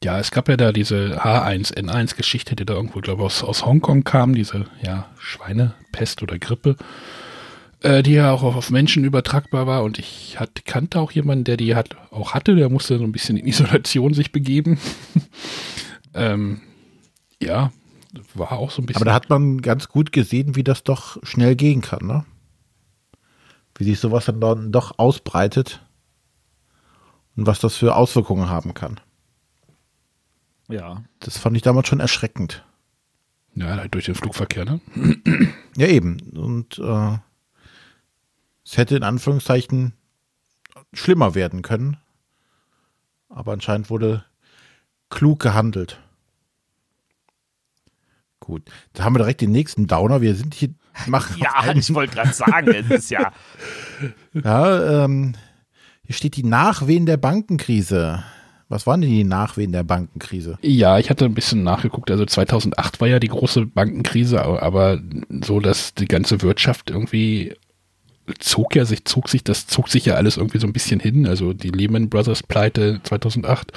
Ja, es gab ja da diese H1N1-Geschichte, die da irgendwo, glaube ich, aus, aus Hongkong kam, diese ja, Schweinepest oder Grippe, äh, die ja auch auf Menschen übertragbar war. Und ich hatte, kannte auch jemanden, der die hat, auch hatte, der musste so ein bisschen in Isolation sich begeben. ähm, ja, war auch so ein bisschen. Aber da hat man ganz gut gesehen, wie das doch schnell gehen kann, ne? Wie sich sowas dann doch ausbreitet und was das für Auswirkungen haben kann. Ja. Das fand ich damals schon erschreckend. Ja, durch den Flugverkehr, ne? Ja, eben. Und äh, es hätte in Anführungszeichen schlimmer werden können. Aber anscheinend wurde klug gehandelt. Gut, da haben wir direkt den nächsten Downer. Wir sind hier. Machen ja, ich wollte gerade sagen, es ist ja. ja, ähm, hier steht die Nachwehen der Bankenkrise. Was waren denn die Nachwehen der Bankenkrise? Ja, ich hatte ein bisschen nachgeguckt. Also 2008 war ja die große Bankenkrise, aber so, dass die ganze Wirtschaft irgendwie zog ja sich, zog sich, das zog sich ja alles irgendwie so ein bisschen hin. Also die Lehman Brothers Pleite 2008.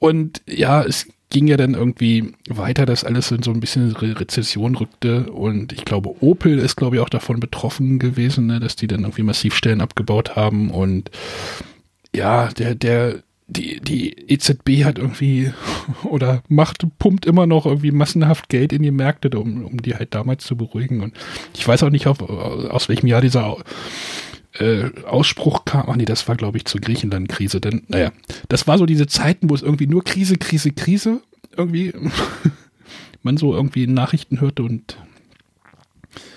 Und ja, es ging ja dann irgendwie weiter, dass alles in so ein bisschen Re Rezession rückte. Und ich glaube, Opel ist, glaube ich, auch davon betroffen gewesen, ne, dass die dann irgendwie massiv Stellen abgebaut haben. Und ja, der, der die, die EZB hat irgendwie oder macht, pumpt immer noch irgendwie massenhaft Geld in die Märkte, um, um die halt damals zu beruhigen. Und ich weiß auch nicht, auf, aus welchem Jahr dieser äh, Ausspruch kam. Ach nee, das war, glaube ich, zur Griechenland-Krise. Denn, naja, das war so diese Zeiten, wo es irgendwie nur Krise, Krise, Krise irgendwie man so irgendwie in Nachrichten hörte und.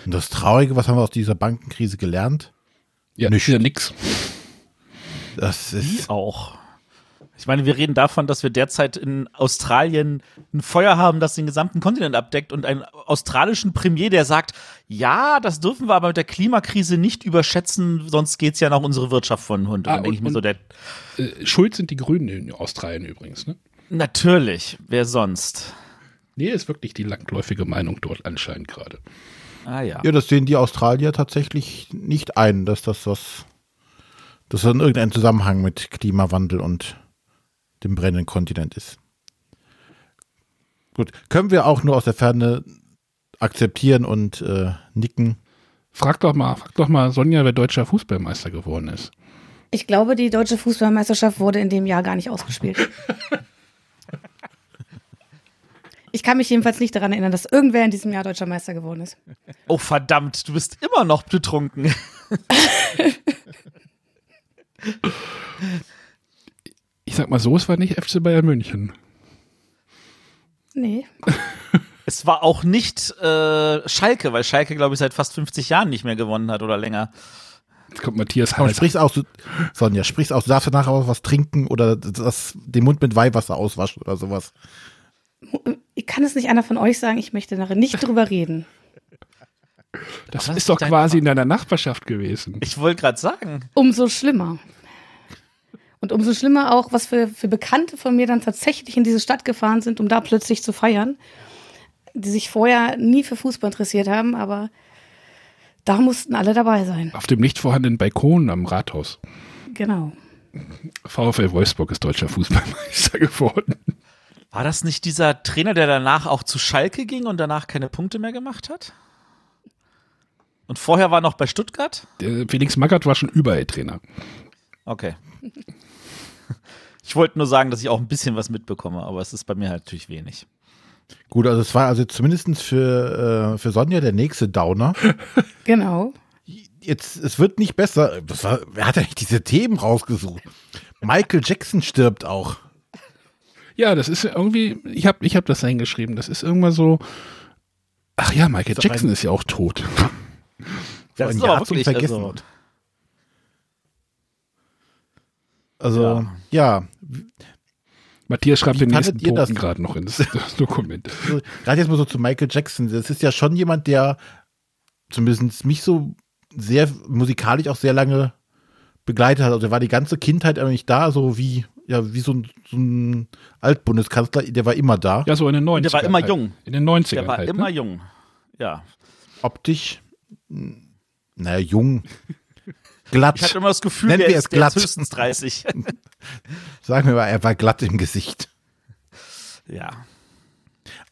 Und das Traurige, was haben wir aus dieser Bankenkrise gelernt? Ja, Nicht. ja nix. Das ist. Wie auch. Ich meine, wir reden davon, dass wir derzeit in Australien ein Feuer haben, das den gesamten Kontinent abdeckt und einen australischen Premier, der sagt, ja, das dürfen wir aber mit der Klimakrise nicht überschätzen, sonst geht es ja noch unsere Wirtschaft von Hund. Ah, und, und, ich mir so, der äh, Schuld sind die Grünen in Australien übrigens, ne? Natürlich, wer sonst? Nee, ist wirklich die langläufige Meinung dort anscheinend gerade. Ah ja. Ja, das sehen die Australier tatsächlich nicht ein, dass das was, dass das in irgendeinem Zusammenhang mit Klimawandel und dem brennenden Kontinent ist. Gut, können wir auch nur aus der Ferne akzeptieren und äh, nicken. Frag doch mal, frag doch mal Sonja, wer deutscher Fußballmeister geworden ist. Ich glaube, die deutsche Fußballmeisterschaft wurde in dem Jahr gar nicht ausgespielt. Ich kann mich jedenfalls nicht daran erinnern, dass irgendwer in diesem Jahr deutscher Meister geworden ist. Oh verdammt, du bist immer noch betrunken. Sag mal so, es war nicht FC Bayern München. Nee. Es war auch nicht äh, Schalke, weil Schalke, glaube ich, seit fast 50 Jahren nicht mehr gewonnen hat oder länger. Jetzt kommt Matthias Komm, sprich's aus, du, Sonja, sprich's aus. Du darfst danach auch was trinken oder das, den Mund mit Weihwasser auswaschen oder sowas. Ich kann es nicht einer von euch sagen, ich möchte nachher nicht drüber reden. Das das ist doch ist quasi Fa- in deiner Nachbarschaft gewesen. Ich wollte gerade sagen. Umso schlimmer. Und umso schlimmer auch, was für, für Bekannte von mir dann tatsächlich in diese Stadt gefahren sind, um da plötzlich zu feiern, die sich vorher nie für Fußball interessiert haben, aber da mussten alle dabei sein. Auf dem nicht vorhandenen Balkon am Rathaus. Genau. VfL Wolfsburg ist deutscher Fußballmeister geworden. War das nicht dieser Trainer, der danach auch zu Schalke ging und danach keine Punkte mehr gemacht hat? Und vorher war noch bei Stuttgart? Der Felix Magath war schon überall Trainer. Okay. Ich wollte nur sagen, dass ich auch ein bisschen was mitbekomme, aber es ist bei mir halt natürlich wenig. Gut, also es war also zumindest für, äh, für Sonja der nächste Downer. Genau. Jetzt, es wird nicht besser. Das war, wer hat eigentlich diese Themen rausgesucht? Michael Jackson stirbt auch. Ja, das ist irgendwie, ich habe ich hab das eingeschrieben, das ist irgendwann so, ach ja, Michael Ist Jackson ein- ist ja auch tot. Das ist aber Jahr zum wirklich, Vergessen. also- Also, ja, Matthias schreibt Wie den nächsten? Toten gerade noch ins das Dokument. so, gerade jetzt mal so zu Michael Jackson. Das ist ja schon jemand, der zumindest mich so sehr musikalisch auch sehr lange begleitet hat. Also er war die ganze Kindheit eigentlich da, so wie, ja, wie so ein, so ein Altbundeskanzler, der war immer da. Ja, so in den 90ern. Der war immer halt. jung. In den 90ern Der war halt, immer ne? jung. Ja. Optisch, naja, jung, glatt. Ich hatte immer das Gefühl, Nennen der wir es ist, ist glatt. höchstens 30. Sagen wir mal, er war glatt im Gesicht. ja.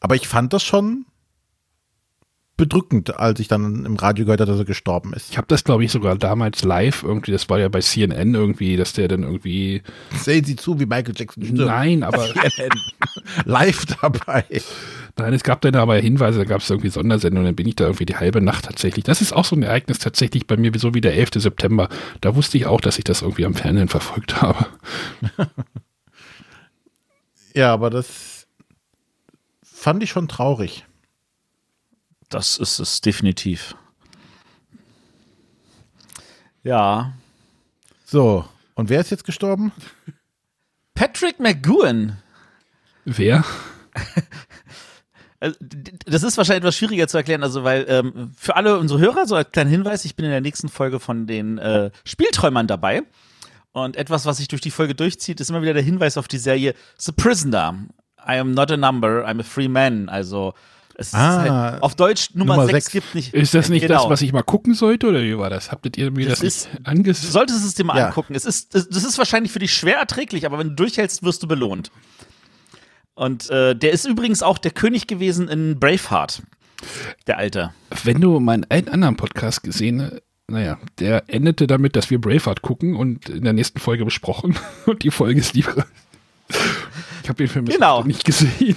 Aber ich fand das schon bedrückend, als ich dann im Radio gehört habe, dass er gestorben ist. Ich habe das, glaube ich, sogar damals live irgendwie, das war ja bei CNN irgendwie, dass der dann irgendwie, Sehen Sie zu, wie Michael Jackson stirbt. nein, aber Live dabei. Nein, es gab dann aber Hinweise, da gab es irgendwie Sondersendungen, dann bin ich da irgendwie die halbe Nacht tatsächlich. Das ist auch so ein Ereignis tatsächlich bei mir, so wie der 11. September. Da wusste ich auch, dass ich das irgendwie am Fernsehen verfolgt habe. Ja, aber das fand ich schon traurig. Das ist es definitiv. Ja. So, und wer ist jetzt gestorben? Patrick McGowan. Wer? Also, Das ist wahrscheinlich etwas schwieriger zu erklären, also weil ähm, für alle unsere Hörer, so als kleinen Hinweis, ich bin in der nächsten Folge von den äh, Spielträumern dabei. Und etwas, was sich durch die Folge durchzieht, ist immer wieder der Hinweis auf die Serie The Prisoner. I am not a number, I'm a free man. Also es ist Ah, halt, auf Deutsch Nummer, Nummer 6 sechs. gibt nicht. Ist das nicht Genau. das, was ich mal gucken sollte oder wie war das? Habtet ihr mir Das das, ist- angesehen? solltest es dir mal Ja. angucken. Es ist, das ist wahrscheinlich für dich schwer erträglich, aber wenn du durchhältst, wirst du belohnt. Und äh, der ist übrigens auch der König gewesen in Braveheart. Der Alte. Wenn du meinen einen anderen Podcast gesehen hast, naja, der endete damit, dass wir Braveheart gucken und in der nächsten Folge besprochen. Und die Folge ist lieber. Ich habe den Film Genau. nicht gesehen.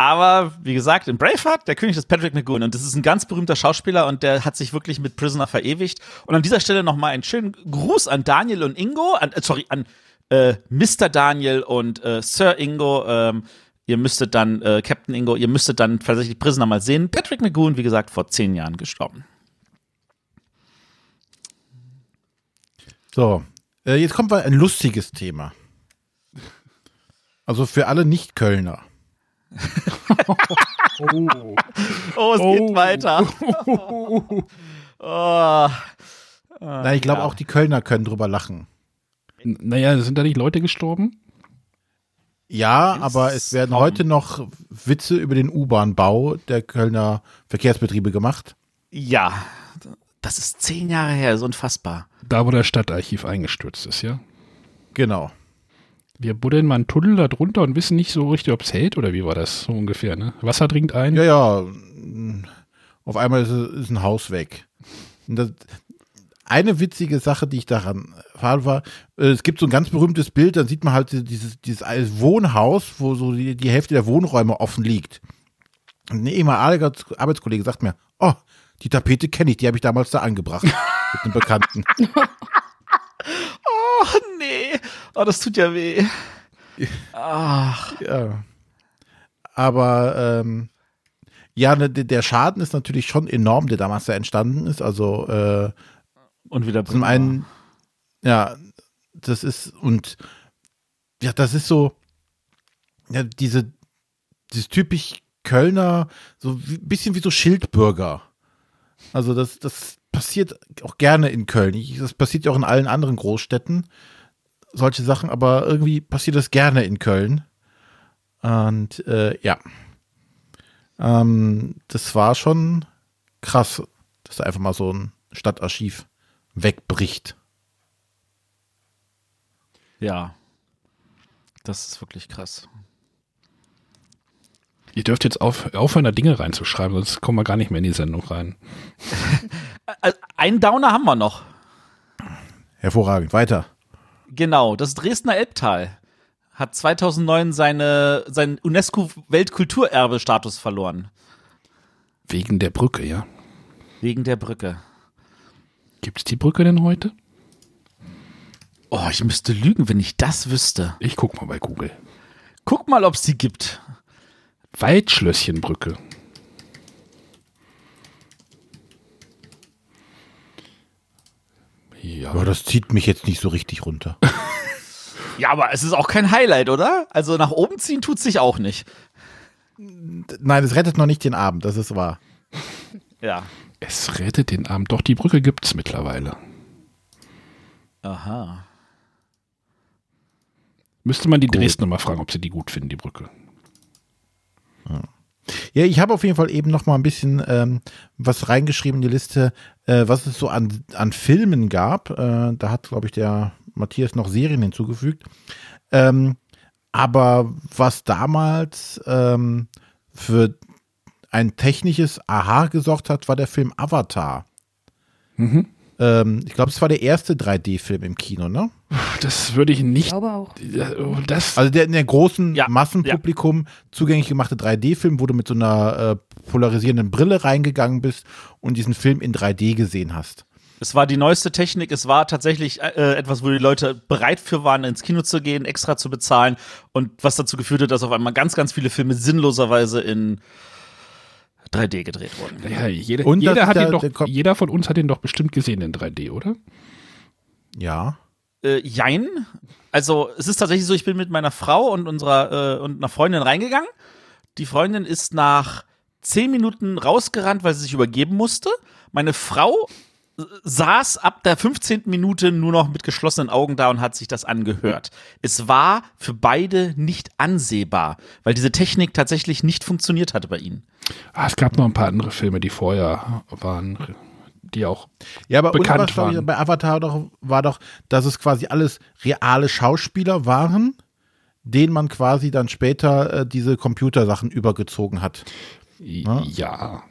Aber wie gesagt, in Braveheart, der König ist Patrick McGowan und das ist ein ganz berühmter Schauspieler und der hat sich wirklich mit Prisoner verewigt. Und an dieser Stelle nochmal einen schönen Gruß an Daniel und Ingo, an, äh, sorry, an äh, Mr. Daniel und äh, Sir Ingo. Ähm, ihr müsstet dann, äh, Captain Ingo, ihr müsstet dann tatsächlich Prisoner mal sehen. Patrick McGowan, wie gesagt, vor zehn Jahren gestorben. So, äh, jetzt kommt mal ein lustiges Thema. Also für alle Nicht-Kölner. Oh, es geht weiter. oh. Nein, ich glaube ja. auch die Kölner können drüber lachen. Naja, sind da nicht Leute gestorben? Ja, Ist aber es werden kaum- heute noch Witze über den U-Bahn-Bau der Kölner Verkehrsbetriebe gemacht. Ja, das ist zehn Jahre her, ist unfassbar. Da, wo das Stadtarchiv eingestürzt ist, ja. Genau. Wir buddeln mal einen Tunnel da drunter und wissen nicht so richtig, ob es hält oder wie war das so ungefähr, ne? Wasser dringt ein. Ja, ja. Auf einmal ist, ist ein Haus weg. Und das, eine witzige Sache, die ich daran fand, war, äh, es gibt so ein ganz berühmtes Bild, dann sieht man halt dieses, dieses alte Wohnhaus, wo so die, die Hälfte der Wohnräume offen liegt. Und ein ehemaliger Arbeitskollege sagt mir, oh, die Tapete kenne ich, die habe ich damals da angebracht. mit einem Bekannten. Oh nee, oh, das tut ja weh. Ach, Ja. Aber ähm, ja, ne, der Schaden ist natürlich schon enorm, der damals da entstanden ist. Also äh, und wieder Zum einen, ja, das ist, und ja, das ist so, ja, diese, dieses typisch Kölner, so ein bisschen wie so Schildbürger. Also das, das passiert auch gerne in Köln. Das passiert ja auch in allen anderen Großstädten, solche Sachen, aber irgendwie passiert das gerne in Köln. Und äh, ja, ähm, das war schon krass, dass da einfach mal so ein Stadtarchiv wegbricht. Ja. Das ist wirklich krass. Ihr dürft jetzt auf, aufhören, da Dinge reinzuschreiben, sonst kommen wir gar nicht mehr in die Sendung rein. Äh, Einen Downer haben wir noch. Hervorragend. Weiter. Genau, das Dresdner Elbtal hat 2009 seine, seinen UNESCO-Weltkulturerbe-Status verloren. Wegen der Brücke, ja. Wegen der Brücke. Gibt es die Brücke denn heute? Oh, ich müsste lügen, wenn ich das wüsste. Ich guck mal bei Google. Guck mal, ob es die gibt. Waldschlösschenbrücke. Ja, Aber das zieht mich jetzt nicht so richtig runter. Ja, aber es ist auch kein Highlight, oder? Also nach oben ziehen tut sich auch nicht. Nein, es rettet noch nicht den Abend, das ist wahr. Ja. es rettet den Abend. Doch, die Brücke gibt es mittlerweile. Aha. Müsste man die Dresdner mal fragen, ob sie die gut finden, die Brücke. Ja, ich habe auf jeden Fall eben noch mal ein bisschen ähm, was reingeschrieben in die Liste, äh, was es so an, an Filmen gab. Äh, da hat, glaube ich, der Matthias noch Serien hinzugefügt. Ähm, aber was damals ähm, für ein technisches Aha gesorgt hat, war der Film Avatar. Mhm. Ähm, ich glaube, es war der erste 3D-Film im Kino, ne? Das würde ich Ich nicht. glaube auch. Das, Also der in der großen Ja, Massenpublikum zugänglich gemachte 3D-Film, wo du mit so einer äh, polarisierenden Brille reingegangen bist und diesen Film in 3D gesehen hast. Es war die neueste Technik. Es war tatsächlich äh, etwas, wo die Leute bereit für waren, ins Kino zu gehen, extra zu bezahlen. Und was dazu geführt hat, dass auf einmal ganz, ganz viele Filme sinnloserweise in 3D gedreht wurden. ja, jeder, Und jeder, hat der- den doch, der jeder von uns hat den doch bestimmt gesehen in 3D, oder? Ja. Äh, jein. Also es ist tatsächlich so, ich bin mit meiner Frau und unserer äh, und einer Freundin reingegangen. Die Freundin ist nach zehn Minuten rausgerannt, weil sie sich übergeben musste. Meine Frau saß ab der 15. Minute nur noch mit geschlossenen Augen da und hat sich das angehört. Es war für beide nicht ansehbar, weil diese Technik tatsächlich nicht funktioniert hatte bei ihnen. Ah, es gab noch ein paar andere Filme, die vorher waren, die auch. Ja, aber Bekannt glaub ich, waren. bei Avatar doch, war doch, dass es quasi alles reale Schauspieler waren, denen man quasi dann später äh, diese Computersachen übergezogen hat. Ja.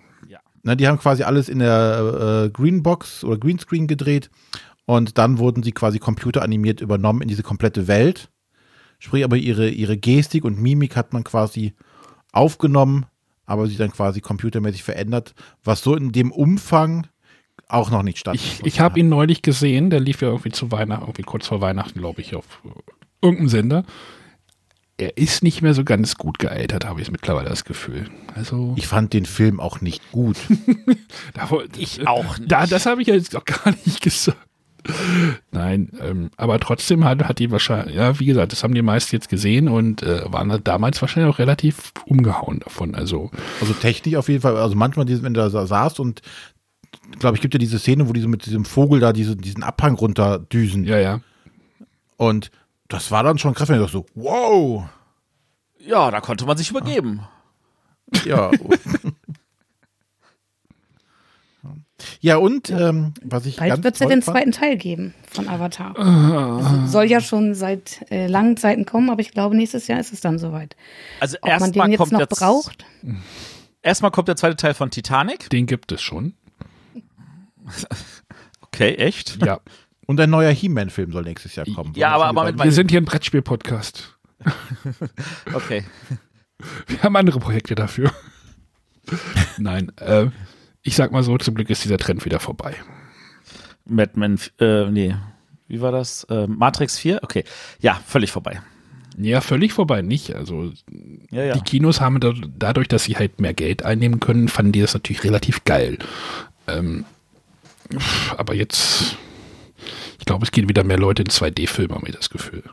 Ne, die haben quasi alles in der äh, Greenbox oder Greenscreen gedreht und dann wurden sie quasi computeranimiert übernommen in diese komplette Welt. Sprich, aber ihre, ihre Gestik und Mimik hat man quasi aufgenommen, aber sie dann quasi computermäßig verändert, was so in dem Umfang auch noch nicht Ich, stattfindet. ich habe ihn neulich gesehen, der lief ja irgendwie zu Weihnachten, irgendwie kurz vor Weihnachten, glaube ich, auf äh, irgendeinem Sender. Er ist nicht mehr so ganz gut gealtert, habe ich mittlerweile das Gefühl. Also, Ich fand den Film auch nicht gut. da, Ich auch nicht. Da, das habe ich ja jetzt auch gar nicht gesagt. Nein, ähm, aber trotzdem hat, hat die wahrscheinlich, ja, wie gesagt, das haben die meisten jetzt gesehen und äh, waren halt damals wahrscheinlich auch relativ umgehauen davon. Also, Also technisch auf jeden Fall. Also manchmal, wenn du da saßt und glaube ich, gibt ja diese Szene, wo diese mit diesem Vogel da diese, diesen Abhang runterdüsen. ja, ja. Und das war dann schon krass, wenn ich dachte so, wow. Ja, da konnte man sich übergeben. Ja. ja, und ähm, was ich Bald wird es ja den fand- zweiten Teil geben von Avatar. Es soll ja schon seit äh, langen Zeiten kommen, aber ich glaube, nächstes Jahr ist es dann soweit. Also Ob man den erstmal jetzt noch braucht? erstmal kommt der zweite Teil von Titanic. Den gibt es schon. Okay, echt? Ja. Und ein neuer He-Man-Film soll nächstes Jahr kommen. Ja, aber- aber mit Wir sind hier ein Brettspiel-Podcast. Okay. Wir haben andere Projekte dafür. Nein, äh, ich sag mal so, zum Glück ist dieser Trend wieder vorbei. Madman, äh, nee. Wie war das? Äh, Matrix 4? Okay. Ja, völlig vorbei. Ja, völlig vorbei nicht. Also Ja, ja. die Kinos haben da, dadurch, dass sie halt mehr Geld einnehmen können, fanden die das natürlich relativ geil. Ähm, aber jetzt, glaube, es gehen wieder mehr Leute in 2D-Filme, habe ich das Gefühl.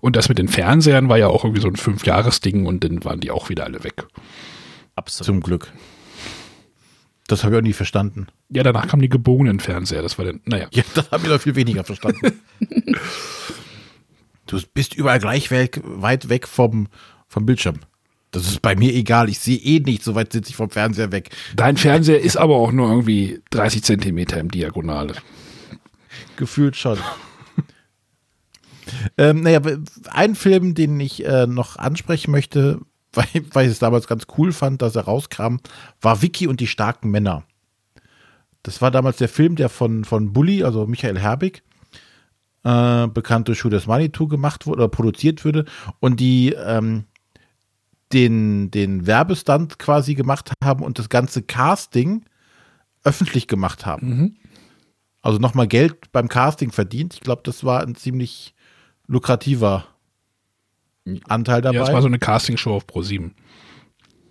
Und das mit den Fernsehern war ja auch irgendwie so ein Fünf-Jahres-Ding und dann waren die auch wieder alle weg. Absolut. Zum Glück. Das habe ich auch nie verstanden. Ja, danach kamen die gebogenen Fernseher. Das war dann, naja. Ja, das habe ich noch viel weniger verstanden. du bist überall gleich weg, weit weg vom, vom Bildschirm. Das ist bei mir egal. Ich sehe eh nicht, so weit sitze ich vom Fernseher weg. Dein Fernseher ist aber auch nur irgendwie 30 Zentimeter im Diagonale. Gefühlt schon. ähm, naja, ein Film, den ich äh, noch ansprechen möchte, weil, weil ich es damals ganz cool fand, dass er rauskam, war Vicky und die starken Männer. Das war damals der Film, der von, von Bully, also Michael Herbig, äh, bekannt durch Money To gemacht wurde oder produziert würde und die ähm, den, den Werbestand quasi gemacht haben und das ganze Casting öffentlich gemacht haben. Also nochmal Geld beim Casting verdient. Ich glaube, das war ein ziemlich lukrativer Anteil dabei. Ja, das war so eine Castingshow auf Pro7.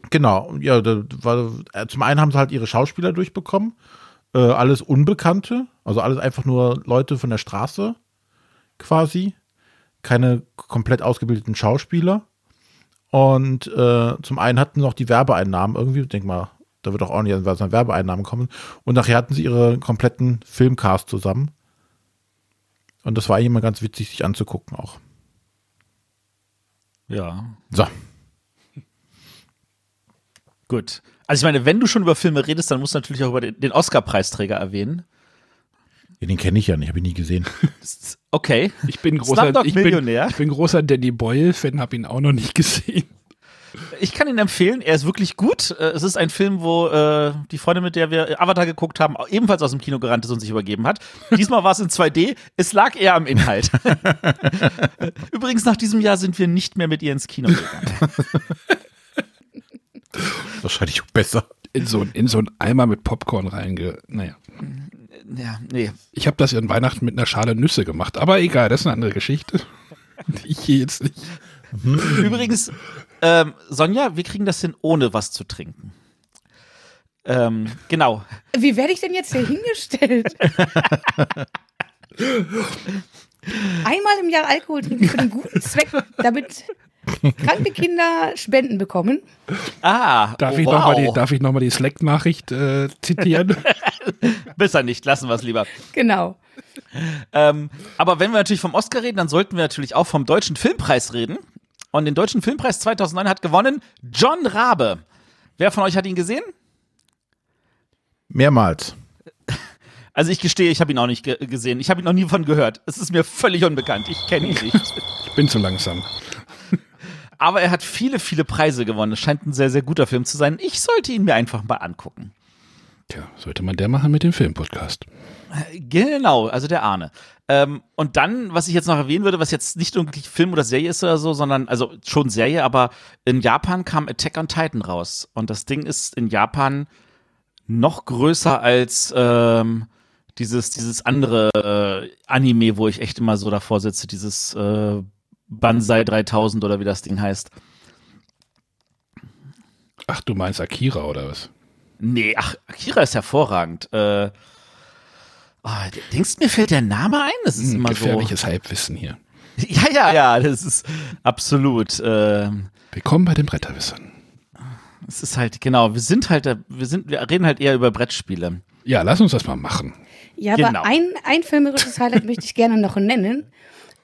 Genau, ja, da war, äh, zum einen haben sie halt ihre Schauspieler durchbekommen, äh, alles Unbekannte, also alles einfach nur Leute von der Straße quasi, keine komplett ausgebildeten Schauspieler. Und äh, zum einen hatten sie noch die Werbeeinnahmen irgendwie, denk mal, da wird auch ordentlich was an Werbeeinnahmen kommen. Und nachher hatten sie ihre kompletten Filmcast zusammen. Und das war eigentlich immer ganz witzig, sich anzugucken auch. Ja. So, Gut. Also ich meine, wenn du schon über Filme redest, dann musst du natürlich auch über den, Oscar-Preisträger erwähnen. ja, den kenne ich ja nicht, habe ich nie gesehen. Okay. Ich bin großer, ich bin, ich bin großer Danny Boyle-Fan, habe ihn auch noch nicht gesehen. Ich kann ihn empfehlen, er ist wirklich gut. Äh, Es ist ein Film, wo äh, die Freundin, mit der wir Avatar geguckt haben, ebenfalls aus dem Kino gerannt ist und sich übergeben hat. Diesmal war es in 2D. Es lag eher am Inhalt. Übrigens, nach diesem Jahr sind wir nicht mehr mit ihr ins Kino gegangen. Wahrscheinlich auch besser. In so, in so einen Eimer mit Popcorn reinge. Naja. Ja, nee. Ich habe das in Weihnachten mit einer Schale Nüsse gemacht. Aber egal, das ist eine andere Geschichte. Ich hier jetzt nicht. Übrigens, ähm, Sonja, wir kriegen das hin, ohne was zu trinken. Ähm, genau. Wie werde ich denn jetzt hier hingestellt? Einmal im Jahr Alkohol trinken für den guten Zweck, damit kranke Kinder Spenden bekommen. Ah, Darf oh, ich wow. nochmal die, darf ich noch mal die Slack-Nachricht äh, zitieren? Besser nicht, lassen wir es lieber. Genau. Ähm, aber wenn wir natürlich vom Oscar reden, dann sollten wir natürlich auch vom Deutschen Filmpreis reden. Und den Deutschen Filmpreis 2009 hat gewonnen John Rabe. Wer von euch hat ihn gesehen? Mehrmals. Also ich gestehe, ich habe ihn auch nicht ge gesehen. Ich habe ihn noch nie von gehört. Es ist mir völlig unbekannt. Ich kenne ihn nicht. Ich bin zu langsam. Aber er hat viele, viele Preise gewonnen. Es scheint ein sehr, sehr guter Film zu sein. Ich sollte ihn mir einfach mal angucken. Tja, sollte man der machen mit dem Filmpodcast. Genau, also der Arne. Ähm, und dann, was ich jetzt noch erwähnen würde, was jetzt nicht irgendwie Film oder Serie ist oder so, sondern, also schon Serie, aber in Japan kam Attack on Titan raus. Und das Ding ist in Japan noch größer als ähm, dieses, dieses andere äh, Anime, wo ich echt immer so davor sitze, dieses äh, Banzai 3000 oder wie das Ding heißt. Ach, du meinst Akira oder was? Nee, ach, Akira ist hervorragend. Äh, oh, denkst du, mir fällt der Name ein? Das ist Hm, immer so. gefährliches Halbwissen hier. Ja, ja, ja, das ist absolut. Ähm, Willkommen bei den Bretterwissern. es ist halt, genau, wir sind halt, wir sind, wir reden halt eher über Brettspiele. Ja, lass uns das mal machen. Ja, Genau. aber ein, ein filmerisches Highlight möchte ich gerne noch nennen.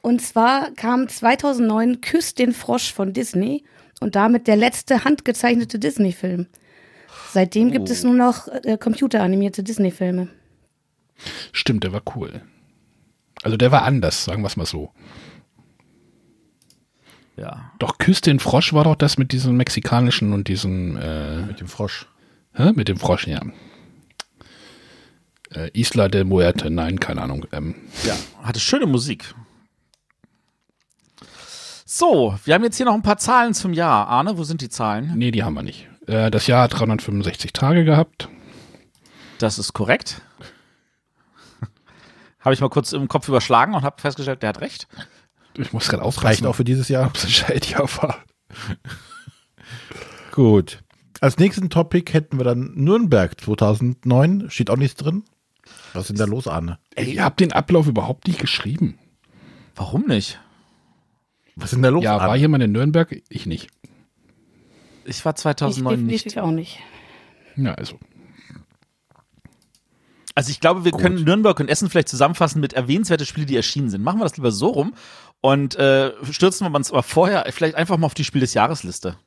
Und zwar kam 2009 Küss den Frosch von Disney und damit der letzte handgezeichnete Disney-Film. Seitdem gibt es nur noch äh, computeranimierte Disney-Filme. Stimmt, der war cool. Also der war anders, sagen wir es mal so. Ja. Doch Küss den Frosch war doch das mit diesem mexikanischen und diesem äh, Mit dem Frosch. hä? mit dem Frosch, ja. Äh, Isla de Muerte, nein, keine Ahnung. Ähm, Ja, hatte schöne Musik. So, wir haben jetzt hier noch ein paar Zahlen zum Jahr. Arne, wo sind die Zahlen? nee, die haben wir nicht. Äh, das Jahr hat 365 Tage gehabt. Das ist korrekt. Habe ich mal kurz im Kopf überschlagen und habe festgestellt, der hat recht. Ich muss gerade Reicht ausreichen, auch für dieses Jahr. ob es ein Scheidjahr war. Gut. Als nächsten Topic hätten wir dann Nürnberg 2009. Steht auch nichts drin. Was ist denn da los, Arne? Ey, ihr habt den Ablauf überhaupt nicht geschrieben. Warum nicht? Was ist denn da los, Ja, war Arne? jemand in Nürnberg? Ich nicht. Ich war Ich 2009 definitiv nicht. auch nicht. Ja, also. Also ich glaube, wir Gut. können Nürnberg und Essen vielleicht zusammenfassen mit erwähnenswerte Spiele, die erschienen sind. Machen wir das lieber so rum und äh, stürzen wir uns aber vorher vielleicht einfach mal auf die Spiel des Jahresliste.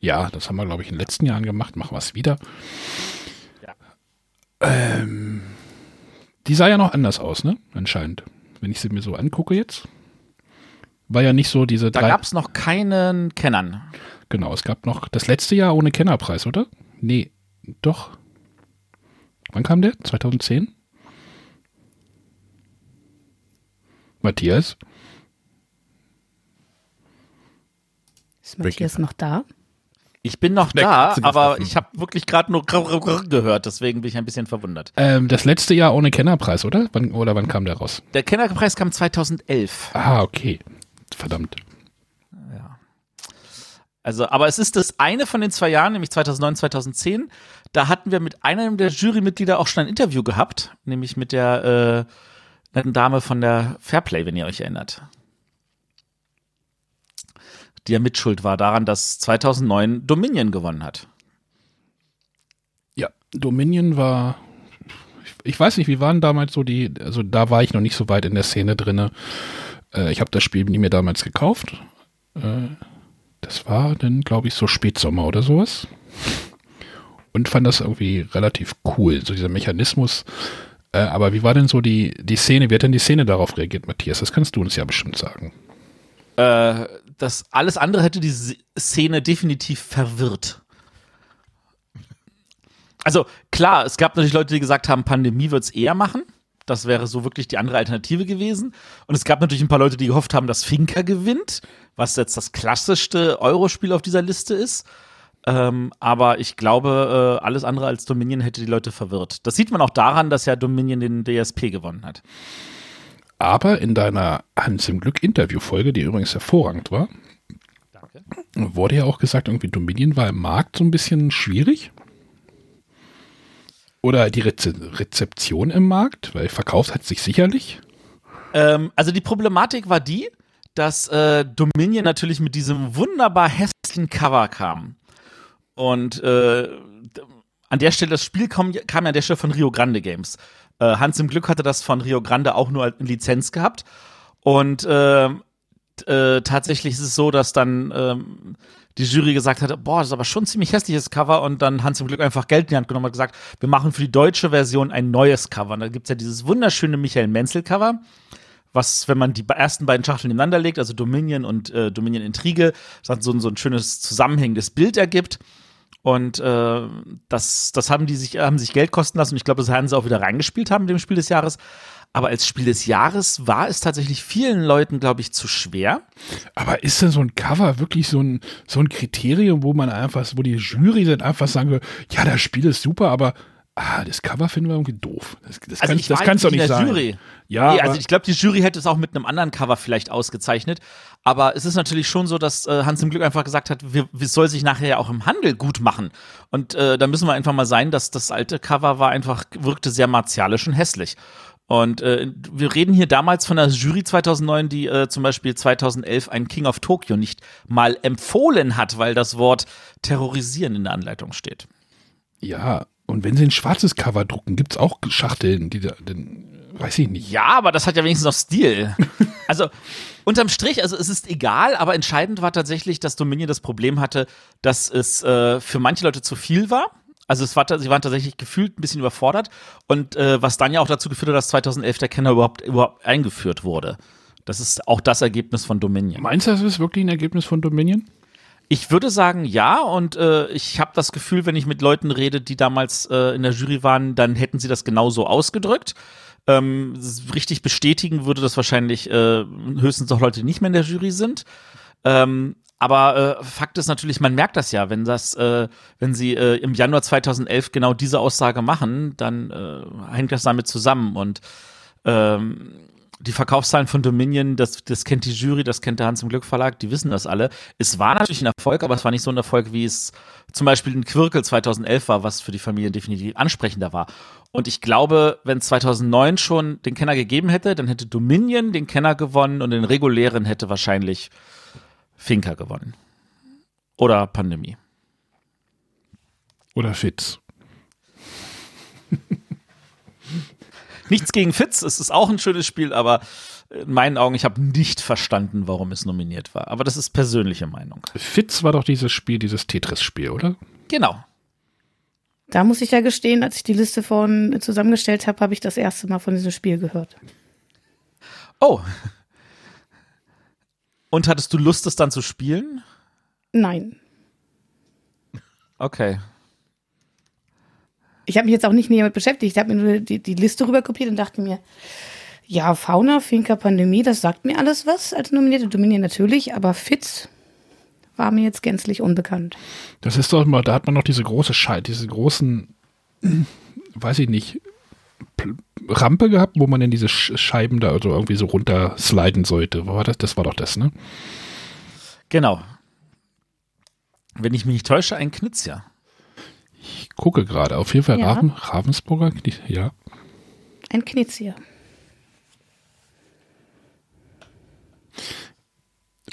Ja, das haben wir, glaube ich, in den letzten Jahren gemacht. Machen wir es wieder. Ja. Ähm, die sah ja noch anders aus, ne? Anscheinend. Wenn ich sie mir so angucke jetzt. War ja nicht so diese Da drei. gab es noch keinen Kennern. Genau, es gab noch das letzte Jahr ohne Kennerpreis, oder? Nee, doch. Wann kam der? 2010? Matthias? Ist Matthias noch da? Ich bin noch da, aber ich habe wirklich gerade nur gehört, deswegen bin ich ein bisschen verwundert. Ähm, das letzte Jahr ohne Kennerpreis, oder? Wann, oder wann kam der raus? Der Kennerpreis kam 2011. Ah, okay. Verdammt. Also, aber es ist das eine von den zwei Jahren, nämlich 2009, 2010. Da hatten wir mit einem der Jurymitglieder auch schon ein Interview gehabt, nämlich mit der äh, netten Dame von der Fairplay, wenn ihr euch erinnert. Die ja mitschuld war daran, dass 2009 Dominion gewonnen hat. Ja, Dominion war. Ich, weiß nicht, wie waren damals so die. Also da war ich noch nicht so weit in der Szene drinne. Äh, ich habe das Spiel nie mir damals gekauft. Äh, das war dann, glaube ich, so Spätsommer oder sowas. Und fand das irgendwie relativ cool, so dieser Mechanismus. Äh, aber wie war denn so die, die Szene? Wie hat denn die Szene darauf reagiert, Matthias? Das kannst du uns ja bestimmt sagen. Äh, das alles andere hätte die Szene definitiv verwirrt. Also klar, es gab natürlich Leute, die gesagt haben, Pandemie wird's eher machen. Das wäre so wirklich die andere Alternative gewesen. Und es gab natürlich ein paar Leute, die gehofft haben, dass Finca gewinnt, was jetzt das klassischste Euro-Spiel auf dieser Liste ist. Ähm, aber ich glaube, äh, alles andere als Dominion hätte die Leute verwirrt. Das sieht man auch daran, dass ja Dominion den DSP gewonnen hat. Aber in deiner Hans im Glück Interviewfolge, die übrigens hervorragend war, wurde ja auch gesagt, irgendwie Dominion war im Markt so ein bisschen schwierig. Oder die Reze Rezeption im Markt, weil verkauft hat sich sicherlich. Ähm, also die Problematik war die, dass äh, Dominion natürlich mit diesem wunderbar hässlichen Cover kam. Und äh, an der Stelle, das Spiel kam, kam ja an der Stelle von Rio Grande Games. Äh, Hans im Glück hatte das von Rio Grande auch nur in Lizenz gehabt. Und äh, t- äh, tatsächlich ist es so, dass dann ähm, die Jury gesagt hat, boah, das ist aber schon ein ziemlich hässliches Cover und dann Hans im Glück einfach Geld in die Hand genommen und gesagt, wir machen für die deutsche Version ein neues Cover. Und da gibt's ja dieses wunderschöne Michael Menzel-Cover was, wenn man die ersten beiden Schachteln nebeneinander legt, also Dominion und äh, Dominion Intrige, dann so, so ein schönes zusammenhängendes Bild ergibt. Und äh, das, das haben die sich, haben sich Geld kosten lassen und ich glaube, das haben sie auch wieder reingespielt haben mit dem Spiel des Jahres. Aber als Spiel des Jahres war es tatsächlich vielen Leuten, glaube ich, zu schwer. Aber ist denn so ein Cover wirklich so ein, so ein Kriterium, wo man einfach, wo die Jury dann einfach sagen will, ja, das Spiel ist super, aber ah, das Cover finden wir irgendwie doof. Das, das, Also kann, ich das kannst du nicht sagen. Jury. Ja, nee, also ich glaube, die Jury hätte es auch mit einem anderen Cover vielleicht ausgezeichnet. Aber es ist natürlich schon so, dass äh, Hans im Glück einfach gesagt hat, wir, wir soll sich nachher ja auch im Handel gut machen. Und äh, da müssen wir einfach mal sein, dass das alte Cover war einfach, wirkte sehr martialisch und hässlich. Und äh, wir reden hier damals von der Jury 2009, die äh, zum Beispiel 2011 einen King of Tokyo nicht mal empfohlen hat, weil das Wort terrorisieren in der Anleitung steht. Ja, und wenn sie ein schwarzes Cover drucken, gibt es auch Schachteln, die da, den, weiß ich nicht. Ja, aber das hat ja wenigstens noch Stil. Also unterm Strich, also es ist egal, aber entscheidend war tatsächlich, dass Dominion das Problem hatte, dass es äh, für manche Leute zu viel war. Also es war, sie waren tatsächlich gefühlt ein bisschen überfordert und äh, was dann ja auch dazu geführt hat, dass 2011 der Kenner überhaupt, überhaupt eingeführt wurde. Das ist auch das Ergebnis von Dominion. Meinst du, das ist wirklich ein Ergebnis von Dominion? Ich würde sagen, ja. Und äh, ich habe das Gefühl, wenn ich mit Leuten rede, die damals äh, in der Jury waren, dann hätten sie das genauso ausgedrückt. Ähm, richtig bestätigen würde das wahrscheinlich äh, höchstens auch Leute, die nicht mehr in der Jury sind. Ähm, aber äh, Fakt ist natürlich, man merkt das ja, wenn das, äh, wenn sie äh, im Januar 2011 genau diese Aussage machen, dann äh, hängt das damit zusammen und ähm, die Verkaufszahlen von Dominion, das, das kennt die Jury, das kennt der Hans im Glück Verlag, die wissen das alle. Es war natürlich ein Erfolg, aber es war nicht so ein Erfolg, wie es zum Beispiel in Quirkel 2011 war, was für die Familie definitiv ansprechender war. Und ich glaube, wenn 2009 schon den Kenner gegeben hätte, dann hätte Dominion den Kenner gewonnen und den regulären hätte wahrscheinlich Finca gewonnen. Oder Pandemie. Oder Fitz. Nichts gegen Fitz, es ist auch ein schönes Spiel, aber in meinen Augen, ich habe nicht verstanden, warum es nominiert war. Aber das ist persönliche Meinung. Fitz war doch dieses Spiel, dieses Tetris-Spiel, oder? Genau. Da muss ich ja gestehen, als ich die Liste von zusammengestellt habe, habe ich das erste Mal von diesem Spiel gehört. Oh. Und hattest du Lust, es dann zu spielen? Nein. Okay. Ich habe mich jetzt auch nicht näher damit beschäftigt. Ich habe mir nur die, die Liste rüberkopiert und dachte mir, ja, Fauna, Finca, Pandemie, das sagt mir alles was als nominierte Dominion natürlich, aber Fitz war mir jetzt gänzlich unbekannt. Das ist doch mal, da hat man noch diese große Schei diese großen, weiß ich nicht, Rampe gehabt, wo man denn diese Scheiben da also irgendwie so runter sliden sollte. War das? Das war doch das, ne? Genau. Wenn ich mich nicht täusche, ein Knizia. Ich gucke gerade. Auf jeden Fall ja. Raven, Ravensburger, ja. Ein Knizia.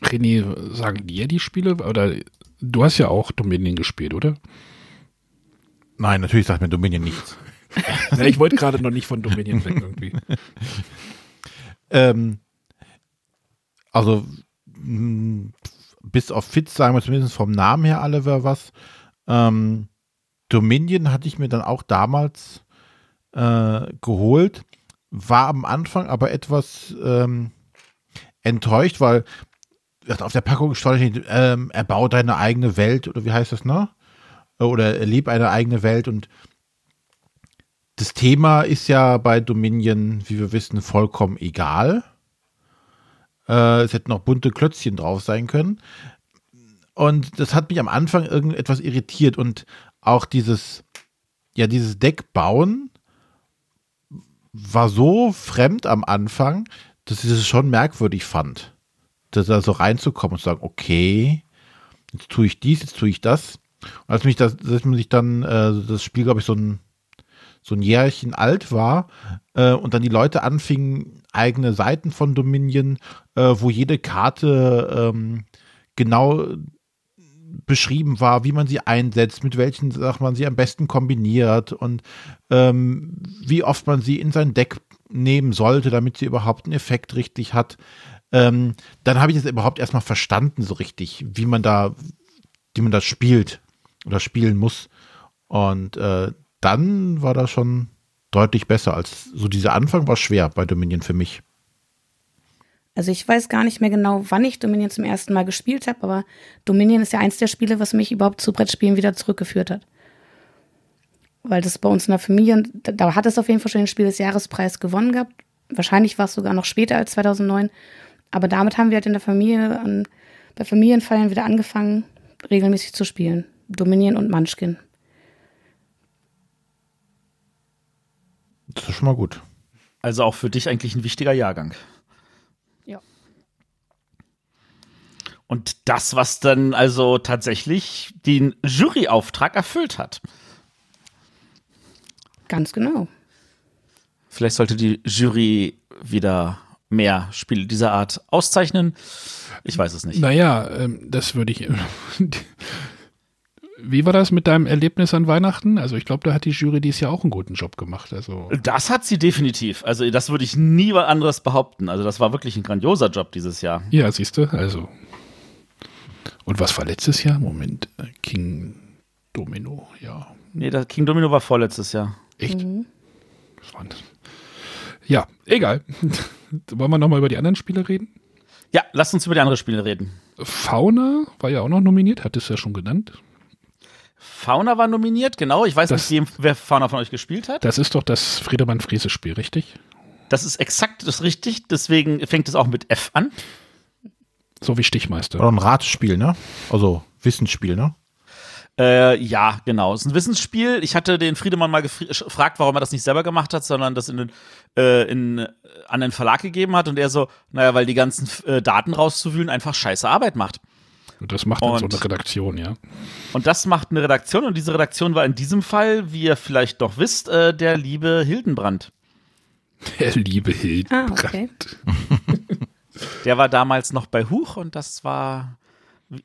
René, sagen dir die Spiele? Oder du hast ja auch Dominion gespielt, oder? Nein, natürlich sagt mir Dominion nichts. ja, ich wollte gerade noch nicht von Dominion weg irgendwie. ähm, also mh, bis auf Fitz sagen wir zumindest vom Namen her alle wer was. Ähm, Dominion hatte ich mir dann auch damals äh, geholt, war am Anfang aber etwas ähm, enttäuscht, weil auf der Packung stand, ähm, er baut eine eigene Welt oder wie heißt das, ne? Oder er lebt eine eigene Welt und das Thema ist ja bei Dominion, wie wir wissen, vollkommen egal. Äh, es hätten noch bunte Klötzchen drauf sein können. Und das hat mich am Anfang irgendetwas irritiert und auch dieses, ja, dieses Deck bauen war so fremd am Anfang, dass ich es schon merkwürdig fand. Da so reinzukommen und zu sagen, okay, jetzt tue ich dies, jetzt tue ich das. Und als mich das, dass man sich dann äh, das Spiel, glaube ich, so ein, so ein Jährchen alt war äh, und dann die Leute anfingen, eigene Seiten von Dominion, äh, wo jede Karte ähm, genau beschrieben war, wie man sie einsetzt, mit welchen Sachen man sie am besten kombiniert und ähm, wie oft man sie in sein Deck nehmen sollte, damit sie überhaupt einen Effekt richtig hat. Ähm, dann habe ich es überhaupt erstmal verstanden, so richtig, wie man da, wie man das spielt oder spielen muss. Und äh, dann war das schon deutlich besser als so dieser Anfang war schwer bei Dominion für mich. Also ich weiß gar nicht mehr genau, wann ich Dominion zum ersten Mal gespielt habe, aber Dominion ist ja eins der Spiele, was mich überhaupt zu Brettspielen wieder zurückgeführt hat. Weil das bei uns in der Familie, da, hat es auf jeden Fall schon den Spiel des Jahrespreis gewonnen gehabt. Wahrscheinlich war es sogar noch später als 2009. Aber damit haben wir halt in der Familie, an, bei Familienfeiern wieder angefangen, regelmäßig zu spielen. Dominion und Munchkin. Das ist schon mal gut. Also auch für dich eigentlich ein wichtiger Jahrgang. Und das, was dann also tatsächlich den Juryauftrag erfüllt hat. Ganz genau. Vielleicht sollte die Jury wieder mehr Spiele dieser Art auszeichnen. Ich weiß es nicht. Naja, ähm, das würde ich. Wie war das mit deinem Erlebnis an Weihnachten? Also ich glaube, da hat die Jury dieses Jahr auch einen guten Job gemacht. Also Das hat sie definitiv. Also das würde ich nie was anderes behaupten. Also das war wirklich ein grandioser Job dieses Jahr. ja, siehst du, also. Und was war letztes Jahr? Moment, King Domino, ja. Nee, das King Domino war vorletztes Jahr. Echt? War denn das? Ja, egal. Wollen wir nochmal über die anderen Spiele reden? Ja, lasst uns über die anderen Spiele reden. Fauna war ja auch noch nominiert, hat es ja schon genannt. Fauna war nominiert, genau. Ich weiß Das- nicht, wer Fauna von euch gespielt hat. Das ist doch das Friedemann-Friese-Spiel, richtig? Das ist exakt das richtig. Deswegen fängt es auch mit F an. So wie Stichmeister. Oder ein Ratespiel, ne? Also Wissensspiel, ne? Äh, ja, genau. Es ist ein Wissensspiel. Ich hatte den Friedemann mal gefragt, warum er das nicht selber gemacht hat, sondern das in, den, äh, in, an den Verlag gegeben hat. Und er so, naja, weil die ganzen äh, Daten rauszuwühlen einfach scheiße Arbeit macht. Und das macht dann so Und- eine Redaktion, ja. Und das macht eine Redaktion. Und diese Redaktion war in diesem Fall, wie ihr vielleicht noch wisst, äh, der liebe Hildenbrand. Der liebe Hildenbrand. Ah, okay. Der war damals noch bei Huch und das war,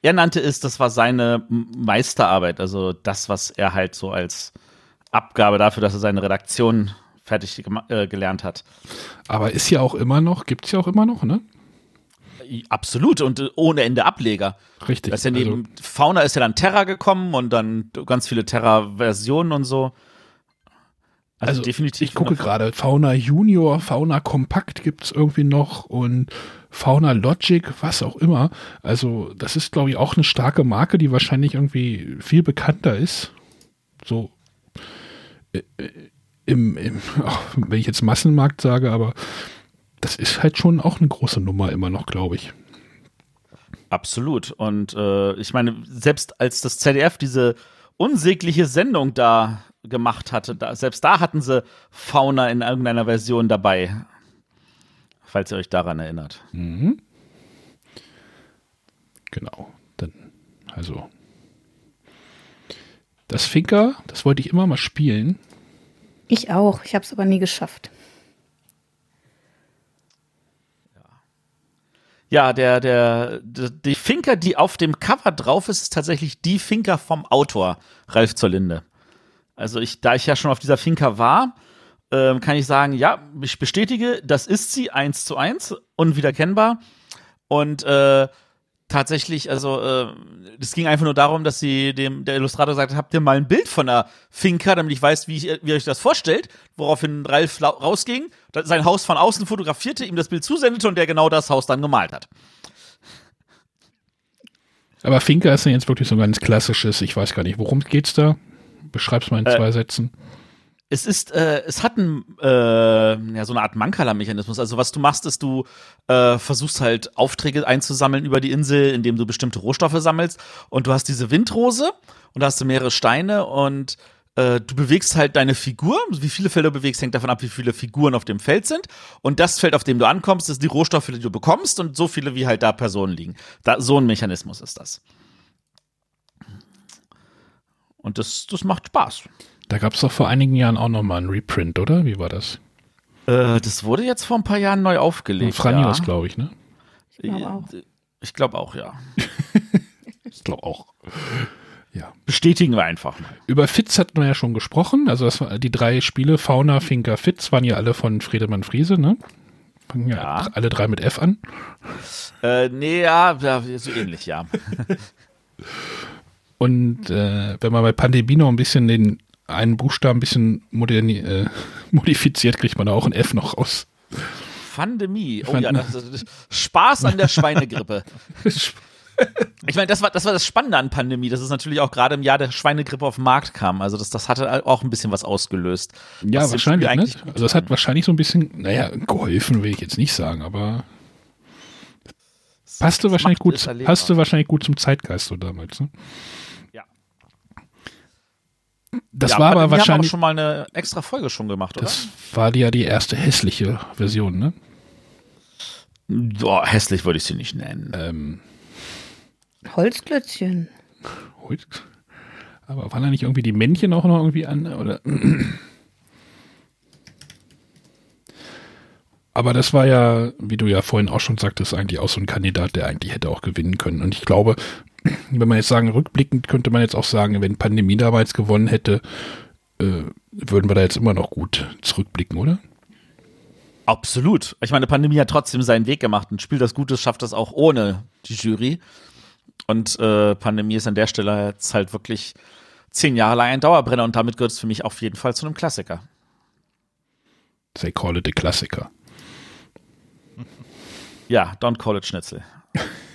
er nannte es, das war seine Meisterarbeit. Also das, was er halt so als Abgabe dafür, dass er seine Redaktion fertig äh, gelernt hat. Aber ist ja auch immer noch, gibt es ja auch immer noch, ne? Absolut und äh, ohne Ende Ableger. Richtig. Das ist ja also, neben Fauna ist ja dann Terra gekommen und dann ganz viele Terra-Versionen und so. also definitiv. Ich gucke gerade, Fauna Junior, Fauna Kompakt gibt es irgendwie noch und Fauna Logic, was auch immer. Also das ist, glaube ich, auch eine starke Marke, die wahrscheinlich irgendwie viel bekannter ist. So äh, äh, im, im ach, wenn ich jetzt Massenmarkt sage, aber das ist halt schon auch eine große Nummer immer noch, glaube ich. Absolut. Und äh, ich meine, selbst als das ZDF diese unsägliche Sendung da gemacht hatte, da, selbst da hatten sie Fauna in irgendeiner Version dabei. Falls ihr euch daran erinnert. Mhm. Genau. Dann, also. Das Finker, das wollte ich immer mal spielen. Ich auch. Ich habe es aber nie geschafft. Ja, der, der, der, die Finker, die auf dem Cover drauf ist, ist tatsächlich die Finker vom Autor, Ralf zur Linde. Also ich, da ich ja schon auf dieser Finker war, ähm, kann ich sagen, ja, ich bestätige, das ist sie, eins zu eins, unwiederkennbar. Und äh, tatsächlich, also äh, es ging einfach nur darum, dass sie dem der Illustrator sagt, habt ihr mal ein Bild von der Finca, damit ich weiß, wie, ich, wie ihr euch das vorstellt, woraufhin Ralf rausging, sein Haus von außen fotografierte, ihm das Bild zusendete und der genau das Haus dann gemalt hat. Aber Finker ist ja jetzt wirklich so ein ganz klassisches, ich weiß gar nicht, worum geht's da? Beschreib's mal in Äh, zwei Sätzen. Es ist, äh, es hat ein, äh, ja, so eine Art Mankala-Mechanismus. Also was du machst, ist, du äh, versuchst halt Aufträge einzusammeln über die Insel, indem du bestimmte Rohstoffe sammelst. Und du hast diese Windrose und da hast du mehrere Steine und äh, du bewegst halt deine Figur. Wie viele Felder du bewegst, hängt davon ab, wie viele Figuren auf dem Feld sind. Und das Feld, auf dem du ankommst, ist die Rohstoffe, die du bekommst und so viele, wie halt da Personen liegen. Da, so ein Mechanismus ist das. Und das, das macht Spaß. Da gab's doch vor einigen Jahren auch noch mal einen Reprint, oder? Wie war das? Äh, das wurde jetzt vor ein paar Jahren neu aufgelegt. Franios, ja. glaube ich, ne? Ich glaube auch. Ich glaube auch, ja. Ich glaube auch. Ja. Bestätigen wir einfach mal. Über Fitz hatten wir ja schon gesprochen. Also das war, die drei Spiele, Fauna, Finker, Fitz, waren ja alle von Friedemann Friese, ne? Fangen ja, Ja. alle drei mit F an. Äh, nee, ja, ja, so ähnlich, ja. Und äh, wenn man bei Pandemie noch ein bisschen den einen Buchstaben ein bisschen moderni äh, modifiziert, kriegt man da auch ein F noch raus. Pandemie. Oh ja, das ist Spaß an der Schweinegrippe. Ich meine, das war, das war das Spannende an Pandemie, dass es natürlich auch gerade im Jahr der Schweinegrippe auf den Markt kam. Also das, das hatte auch ein bisschen was ausgelöst. Ja, Was wahrscheinlich. Ne? Also das hat wahrscheinlich so ein bisschen, naja, geholfen will ich jetzt nicht sagen, aber passte wahrscheinlich gut, passte wahrscheinlich gut zum Zeitgeist so damals. Ne? Das ja, war aber haben wir auch wahrscheinlich, schon mal eine extra Folge schon gemacht, oder? das war ja die erste hässliche Version, ne? Boah, hässlich würde ich sie nicht nennen. Ähm, Holzklötzchen. Heute. Aber waren da nicht irgendwie die Männchen auch noch irgendwie an? Oder? Aber das war ja, wie du ja vorhin auch schon sagtest, eigentlich auch so ein Kandidat, der eigentlich hätte auch gewinnen können. Und ich glaube, wenn man jetzt sagen, rückblickend könnte man jetzt auch sagen, wenn Pandemie damals gewonnen hätte, äh, würden wir da jetzt immer noch gut zurückblicken, oder? Absolut. Ich meine, Pandemie hat trotzdem seinen Weg gemacht. Ein Spiel, das gut ist, schafft das auch ohne die Jury. Und äh, Pandemie ist an der Stelle jetzt halt wirklich zehn Jahre lang ein Dauerbrenner und damit gehört es für mich auf jeden Fall zu einem Klassiker. They call it a Klassiker. Ja, don't call it Schnitzel.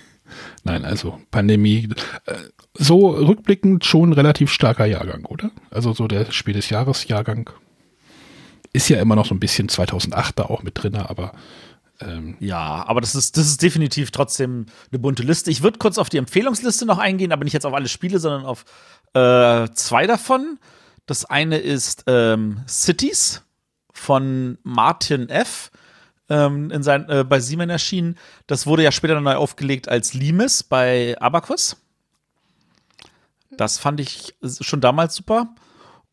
Nein, also Pandemie. Äh, so rückblickend schon relativ starker Jahrgang, oder? Also so der Spiel des Jahres Jahrgang. Ist ja immer noch so ein bisschen 2008 da auch mit drin, aber ähm, ja, aber das ist, das ist definitiv trotzdem eine bunte Liste. Ich würde kurz auf die Empfehlungsliste noch eingehen, aber nicht jetzt auf alle Spiele, sondern auf äh, zwei davon. Das eine ist ähm, Cities von Martin F. Ähm, in sein, äh, bei Siemens erschienen. Das wurde ja später neu aufgelegt als Limes bei Abacus. Das fand ich schon damals super.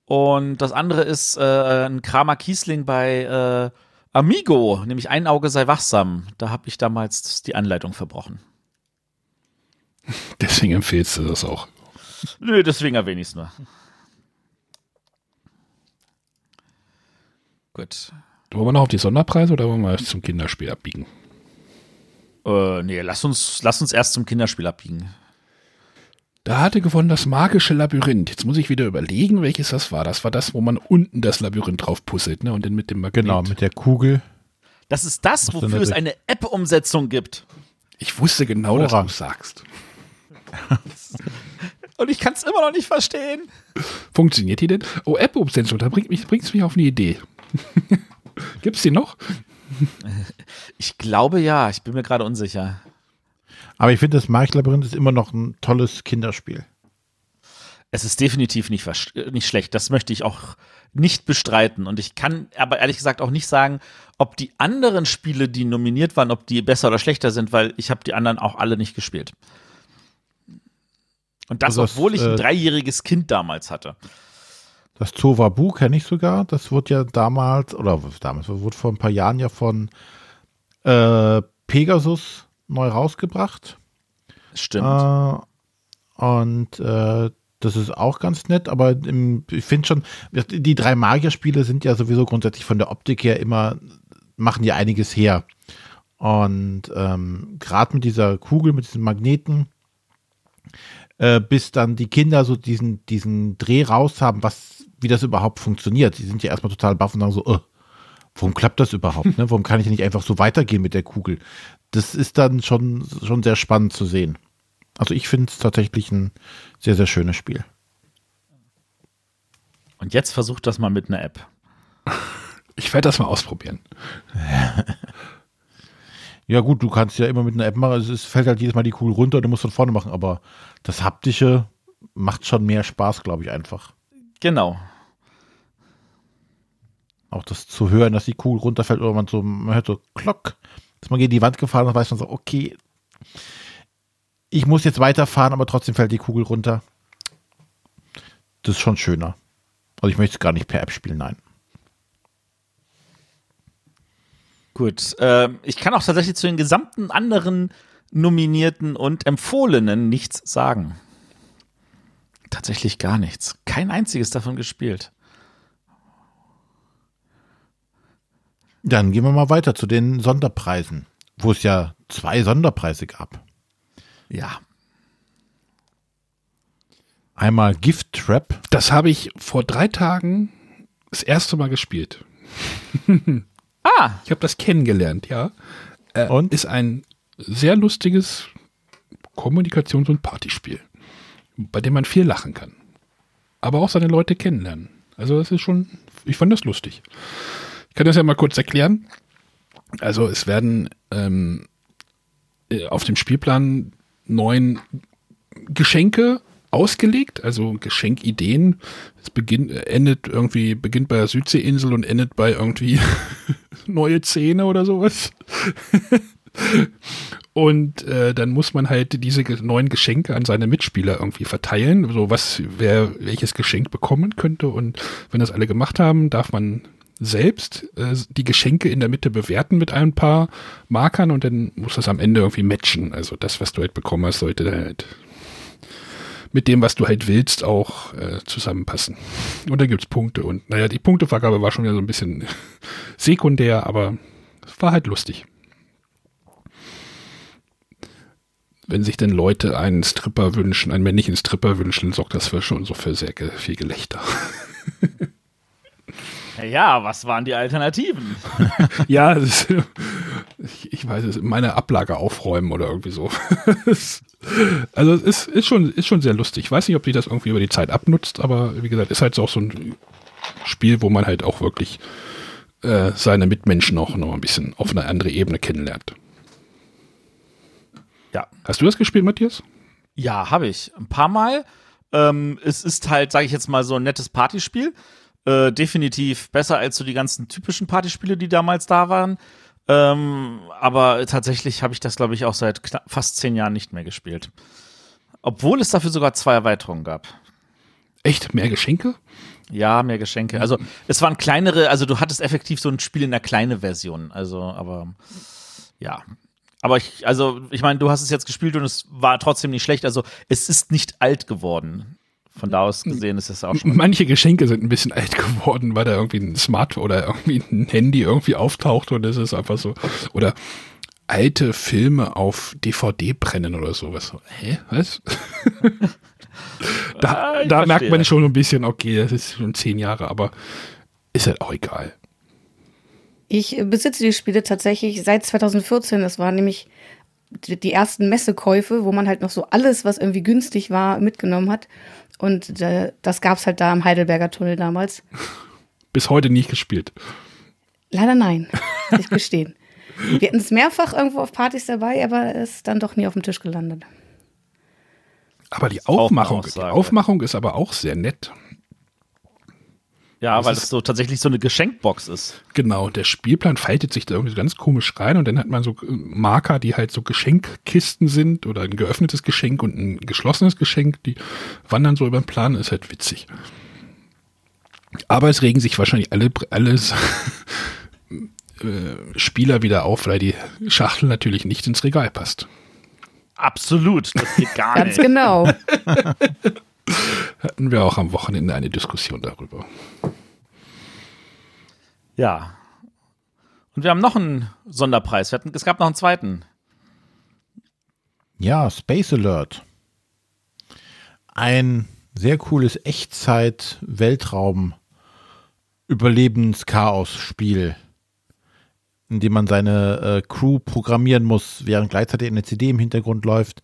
Und das andere ist äh, ein Kramer Kiesling bei äh, Amigo, nämlich ein Auge sei wachsam. Da habe ich damals die Anleitung verbrochen. Deswegen empfehlst du das auch. Nö, deswegen erwähne ich es nur. Gut. Wollen wir noch auf die Sonderpreise oder wollen wir erst zum Kinderspiel abbiegen? Äh, nee, lass uns, lass uns erst zum Kinderspiel abbiegen. Da hatte gewonnen das magische Labyrinth. Jetzt muss ich wieder überlegen, welches das war. Das war das, wo man unten das Labyrinth drauf puzzelt, ne? Und dann mit dem Magnet. Genau, mit der Kugel. Das ist das, wofür es eine App-Umsetzung gibt. Ich wusste genau, dass du sagst. Und ich kann es immer noch nicht verstehen. Funktioniert die denn? Oh, App-Umsetzung, da bringt es mich, mich auf eine Idee. Gibt es die noch? Ich glaube ja, ich bin mir gerade unsicher. Aber ich finde, das Marktlabyrinth ist immer noch ein tolles Kinderspiel. Es ist definitiv nicht, nicht schlecht. Das möchte ich auch nicht bestreiten. Und ich kann aber ehrlich gesagt auch nicht sagen, ob die anderen Spiele, die nominiert waren, ob die besser oder schlechter sind, weil ich habe die anderen auch alle nicht gespielt. Und das, also das obwohl ich ein äh, dreijähriges Kind damals hatte. Das Zowabu kenne ich sogar. Das wurde ja damals, oder damals, wurde vor ein paar Jahren ja von äh, Pegasus neu rausgebracht. Stimmt. Äh, und äh, das ist auch ganz nett, aber im, ich finde schon, die drei Magierspiele sind ja sowieso grundsätzlich von der Optik her immer, machen ja einiges her. Und ähm, gerade mit dieser Kugel, mit diesen Magneten, äh, bis dann die Kinder so diesen, diesen Dreh raus haben, was, wie das überhaupt funktioniert. Die sind ja erstmal total baff und sagen so, oh, warum klappt das überhaupt? Ne? Warum kann ich nicht einfach so weitergehen mit der Kugel? Das ist dann schon, schon sehr spannend zu sehen. Also ich finde es tatsächlich ein sehr, sehr schönes Spiel. Und jetzt versucht das mal mit einer App. Ich werde das mal ausprobieren. Ja, gut, du kannst ja immer mit einer App machen. Es fällt halt jedes Mal die Kugel runter und du musst von vorne machen, aber das Haptische macht schon mehr Spaß, glaube ich, einfach. Genau. Auch das zu hören, dass die Kugel runterfällt oder man so, man hört so Klock, dass man gegen die Wand gefahren und weiß man so, okay, ich muss jetzt weiterfahren, aber trotzdem fällt die Kugel runter. Das ist schon schöner. Also ich möchte es gar nicht per App spielen, nein. Gut, äh, ich kann auch tatsächlich zu den gesamten anderen Nominierten und Empfohlenen nichts sagen. Tatsächlich gar nichts. Kein einziges davon gespielt. Dann gehen wir mal weiter zu den Sonderpreisen, wo es ja zwei Sonderpreise gab. Ja. Einmal Gift Trap. Das habe ich vor drei Tagen das erste Mal gespielt. Ah. Ich habe das kennengelernt, ja. Äh, und? Ist ein sehr lustiges Kommunikations- und Partyspiel, bei dem man viel lachen kann. Aber auch seine Leute kennenlernen. Also das ist schon, ich fand das lustig. Ich kann das ja mal kurz erklären. Also es werden ähm, äh, auf dem Spielplan neun Geschenke ausgelegt, also Geschenkideen. Es beginnt, endet irgendwie, beginnt bei der Südseeinsel und endet bei irgendwie neue Zähne oder sowas. und äh, dann muss man halt diese neuen Geschenke an seine Mitspieler irgendwie verteilen, so was wer welches Geschenk bekommen könnte. Und wenn das alle gemacht haben, darf man selbst äh, die Geschenke in der Mitte bewerten mit ein paar Markern und dann muss das am Ende irgendwie matchen. Also das, was du halt bekommen hast, sollte halt mit dem, was du halt willst, auch äh, zusammenpassen. Und da gibt's Punkte. Und naja, die Punktevergabe war schon wieder so ein bisschen sekundär, aber war halt lustig. Wenn sich denn Leute einen Stripper wünschen, einen männlichen Stripper wünschen, sorgt das für schon so für sehr viel Gelächter. Ja, was waren die Alternativen? ja, ist, ich, ich, weiß es, meine Ablage aufräumen oder irgendwie so. also es ist, ist, schon, ist schon sehr lustig. Ich weiß nicht, ob sich das irgendwie über die Zeit abnutzt, aber wie gesagt, ist halt auch so ein Spiel, wo man halt auch wirklich äh, seine Mitmenschen auch noch ein bisschen auf eine andere Ebene kennenlernt. Ja. Hast du das gespielt, Matthias? Ja, habe ich. Ein paar Mal. Ähm, es ist halt, sage ich jetzt mal, so ein nettes Partyspiel. Äh, definitiv besser als so die ganzen typischen Partyspiele, die damals da waren. Ähm, aber tatsächlich habe ich das, glaube ich, auch seit fast zehn Jahren nicht mehr gespielt. Obwohl es dafür sogar zwei Erweiterungen gab. Echt? Mehr Geschenke? Ja, mehr Geschenke. Also es waren kleinere, also du hattest effektiv so ein Spiel in der kleinen Version. Also, aber ja. Aber ich, also, ich meine, du hast es jetzt gespielt und es war trotzdem nicht schlecht. Also es ist nicht alt geworden. Von da aus gesehen ist es auch schon. Manche Geschenke sind ein bisschen alt geworden, weil da irgendwie ein Smart oder irgendwie ein Handy irgendwie auftaucht und es ist einfach so. Oder alte Filme auf DVD brennen oder sowas. Hä? Was? da ah, da merkt man schon ein bisschen, okay, das ist schon zehn Jahre, aber ist halt auch egal. Ich besitze die Spiele tatsächlich seit 2014. Das war nämlich die ersten Messekäufe, wo man halt noch so alles, was irgendwie günstig war, mitgenommen hat. Und äh, das gab es halt da am Heidelberger Tunnel damals. Bis heute nicht gespielt. Leider nein, muss ich gestehen. Wir hatten es mehrfach irgendwo auf Partys dabei, aber es ist dann doch nie auf dem Tisch gelandet. Aber die Aufmachung, die Aufmachung ist aber auch sehr nett. Ja, das weil es so tatsächlich so eine Geschenkbox ist. Genau, der Spielplan faltet sich da irgendwie so ganz komisch rein und dann hat man so äh, Marker, die halt so Geschenkkisten sind oder ein geöffnetes Geschenk und ein geschlossenes Geschenk, die wandern so über den Plan, ist halt witzig. Aber es regen sich wahrscheinlich alle, alles äh, Spieler wieder auf, weil die Schachtel natürlich nicht ins Regal passt. Absolut, das geht gar Ganz nicht. Ganz genau. Hatten wir auch am Wochenende eine Diskussion darüber. Ja. Und wir haben noch einen Sonderpreis. Hatten, es gab noch einen zweiten. Ja, Space Alert. Ein sehr cooles Echtzeit-Weltraum-Überlebens-Chaos-Spiel, in dem man seine äh, Crew programmieren muss, während gleichzeitig eine CD im Hintergrund läuft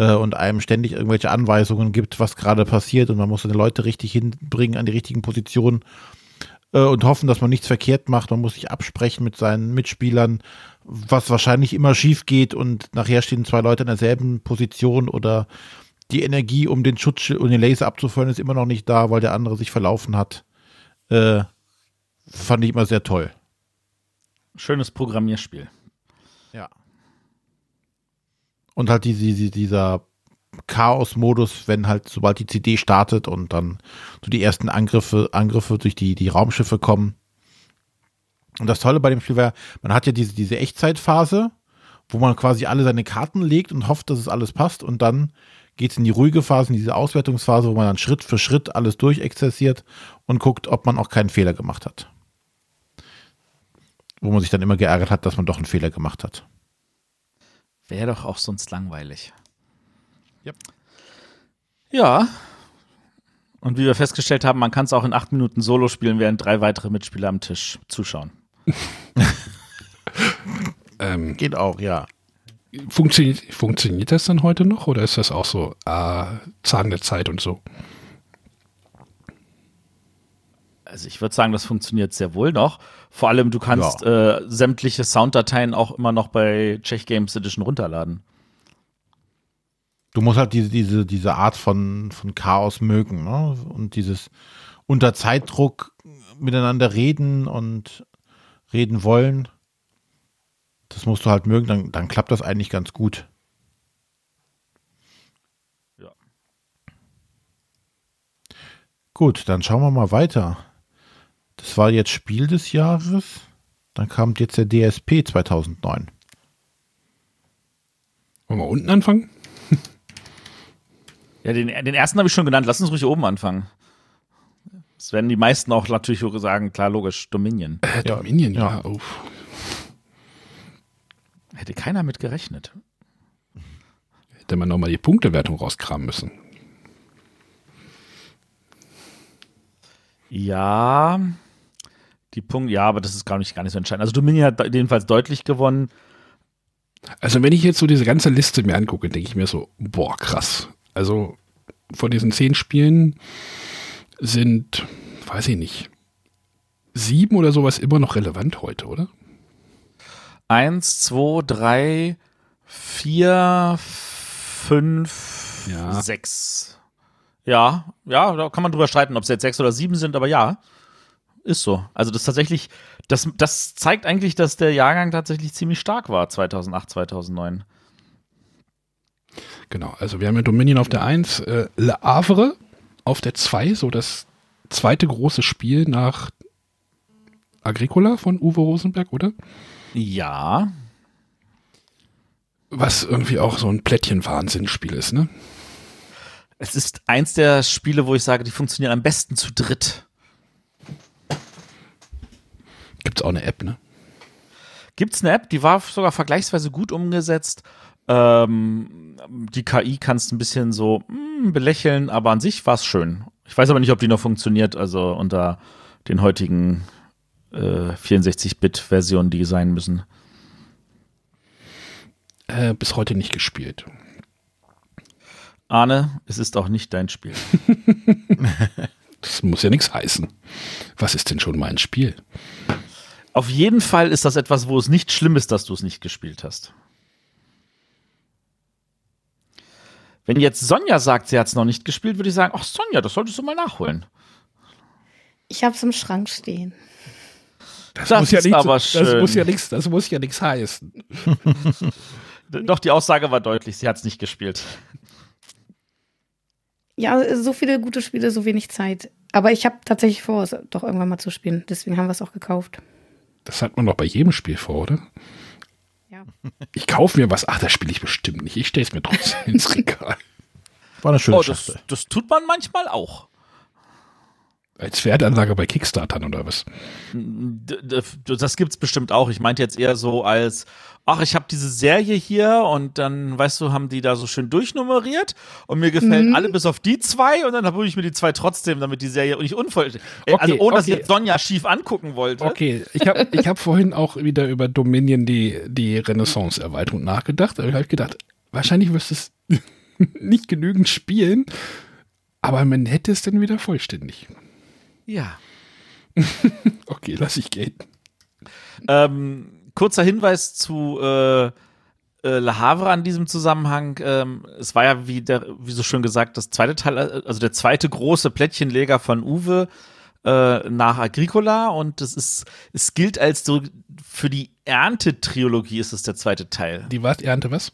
äh, und einem ständig irgendwelche Anweisungen gibt, was gerade passiert und man muss seine Leute richtig hinbringen an die richtigen Positionen äh, und hoffen, dass man nichts verkehrt macht. Man muss sich absprechen mit seinen Mitspielern, was wahrscheinlich immer schief geht und nachher stehen zwei Leute in derselben Position oder die Energie, um den Schutz und den Laser abzufeuern, ist immer noch nicht da, weil der andere sich verlaufen hat. Äh, fand ich immer sehr toll. Schönes Programmierspiel. Ja. Und halt diese, dieser Chaos-Modus, wenn halt, sobald die CD startet und dann so die ersten Angriffe, Angriffe durch die, die Raumschiffe kommen. Und das Tolle bei dem Spiel wäre, man hat ja diese, diese Echtzeitphase, wo man quasi alle seine Karten legt und hofft, dass es alles passt. Und dann geht es in die ruhige Phase, in diese Auswertungsphase, wo man dann Schritt für Schritt alles durchexerziert und guckt, ob man auch keinen Fehler gemacht hat. Wo man sich dann immer geärgert hat, dass man doch einen Fehler gemacht hat. Wäre doch auch sonst langweilig. Yep. Ja. Und wie wir festgestellt haben, man kann es auch in acht Minuten Solo spielen, während drei weitere Mitspieler am Tisch zuschauen. ähm, Geht auch, ja. Funktioniert, funktioniert das dann heute noch oder ist das auch so äh, Zahn der Zeit und so? Also ich würde sagen, das funktioniert sehr wohl noch. Vor allem, du kannst ja. äh, sämtliche Sounddateien auch immer noch bei Czech Games Edition runterladen. Du musst halt diese, diese, diese Art von, von Chaos mögen, ne? Und dieses unter Zeitdruck miteinander reden und reden wollen. Das musst du halt mögen, dann, dann klappt das eigentlich ganz gut. Ja. Gut, dann schauen wir mal weiter. Das war jetzt Spiel des Jahres. Dann kam jetzt der DSP 2009. Wollen wir unten anfangen? Ja, den, den ersten habe ich schon genannt. Lass uns ruhig oben anfangen. Das werden die meisten auch natürlich sagen, klar, logisch, Dominion. Äh, Dominion, ja. ja. Uff. Hätte keiner mit gerechnet. Hätte man nochmal die Punktewertung rauskramen müssen. Ja, die Punkte, ja, aber das ist gar nicht, gar nicht so entscheidend. Also Dominion hat jedenfalls deutlich gewonnen. Also wenn ich jetzt so diese ganze Liste mir angucke, denke ich mir so, boah, krass. Also von diesen zehn Spielen sind, weiß ich nicht, sieben oder sowas immer noch relevant heute, oder? Eins, zwei, drei, vier, fünf, ja. sechs. Ja, ja, da kann man drüber streiten, ob es jetzt sechs oder sieben sind, aber ja, ist so. Also das tatsächlich, das, das zeigt eigentlich, dass der Jahrgang tatsächlich ziemlich stark war, 2008, 2009. Genau, also wir haben ja Dominion auf der 1, äh, Le Havre auf der 2, so das zweite große Spiel nach Agricola von Uwe Rosenberg, oder? Ja. Was irgendwie auch so ein Plättchen-Wahnsinnsspiel ist, ne? Es ist eins der Spiele, wo ich sage, die funktionieren am besten zu dritt. Gibt es auch eine App, ne? Gibt es eine App, die war sogar vergleichsweise gut umgesetzt. Ähm, die KI kannst ein bisschen so mh, hm, belächeln, aber an sich war es schön. Ich weiß aber nicht, ob die noch funktioniert, also unter den heutigen äh, 64-Bit-Versionen, die sein müssen. Äh, bis heute nicht gespielt. Arne, es ist auch nicht dein Spiel. das muss ja nichts heißen. Was ist denn schon mein Spiel? Auf jeden Fall ist das etwas, wo es nicht schlimm ist, dass du es nicht gespielt hast. Wenn jetzt Sonja sagt, sie hat es noch nicht gespielt, würde ich sagen, ach Sonja, das solltest du mal nachholen. Ich habe es im Schrank stehen. Das, das muss ja nichts, aber schön. Das muss ja nichts, das muss ja nichts heißen. Doch, die Aussage war deutlich, sie hat es nicht gespielt. Ja, so viele gute Spiele, so wenig Zeit. Aber ich habe tatsächlich vor, es doch irgendwann mal zu spielen. Deswegen haben wir es auch gekauft. Das hat man doch bei jedem Spiel vor, oder? Ja. Ich kaufe mir was. Ach, das spiele ich bestimmt nicht. Ich stelle es mir trotzdem ins Regal. War eine schöne oh, das, das tut man manchmal auch. Als Wertanlage bei Kickstartern oder was? Das gibt's bestimmt auch. Ich meinte jetzt eher so als, ach, ich habe diese Serie hier und dann, weißt du, haben die da so schön durchnummeriert und mir gefällt mhm. alle bis auf die zwei und dann habe ich mir die zwei trotzdem, damit die Serie nicht unvollständig. Äh, okay, also ohne, okay. dass ich jetzt Sonja schief angucken wollte. Okay, ich habe ich hab vorhin auch wieder über Dominion die, die Renaissance-Erweiterung nachgedacht. Da habe ich halt gedacht, wahrscheinlich wirst du es nicht genügend spielen, aber man hätte es dann wieder vollständig. Ja. okay, lass ich gehen. Ähm, kurzer Hinweis zu äh, äh, Le Havre an diesem Zusammenhang. Ähm, es war ja, wie, der, wie so schön gesagt, das zweite Teil, also der zweite große Plättchenleger von Uwe äh, nach Agricola und das ist, es gilt als so für die Ernte-Trilogie ist es der zweite Teil. Die was? Ernte was?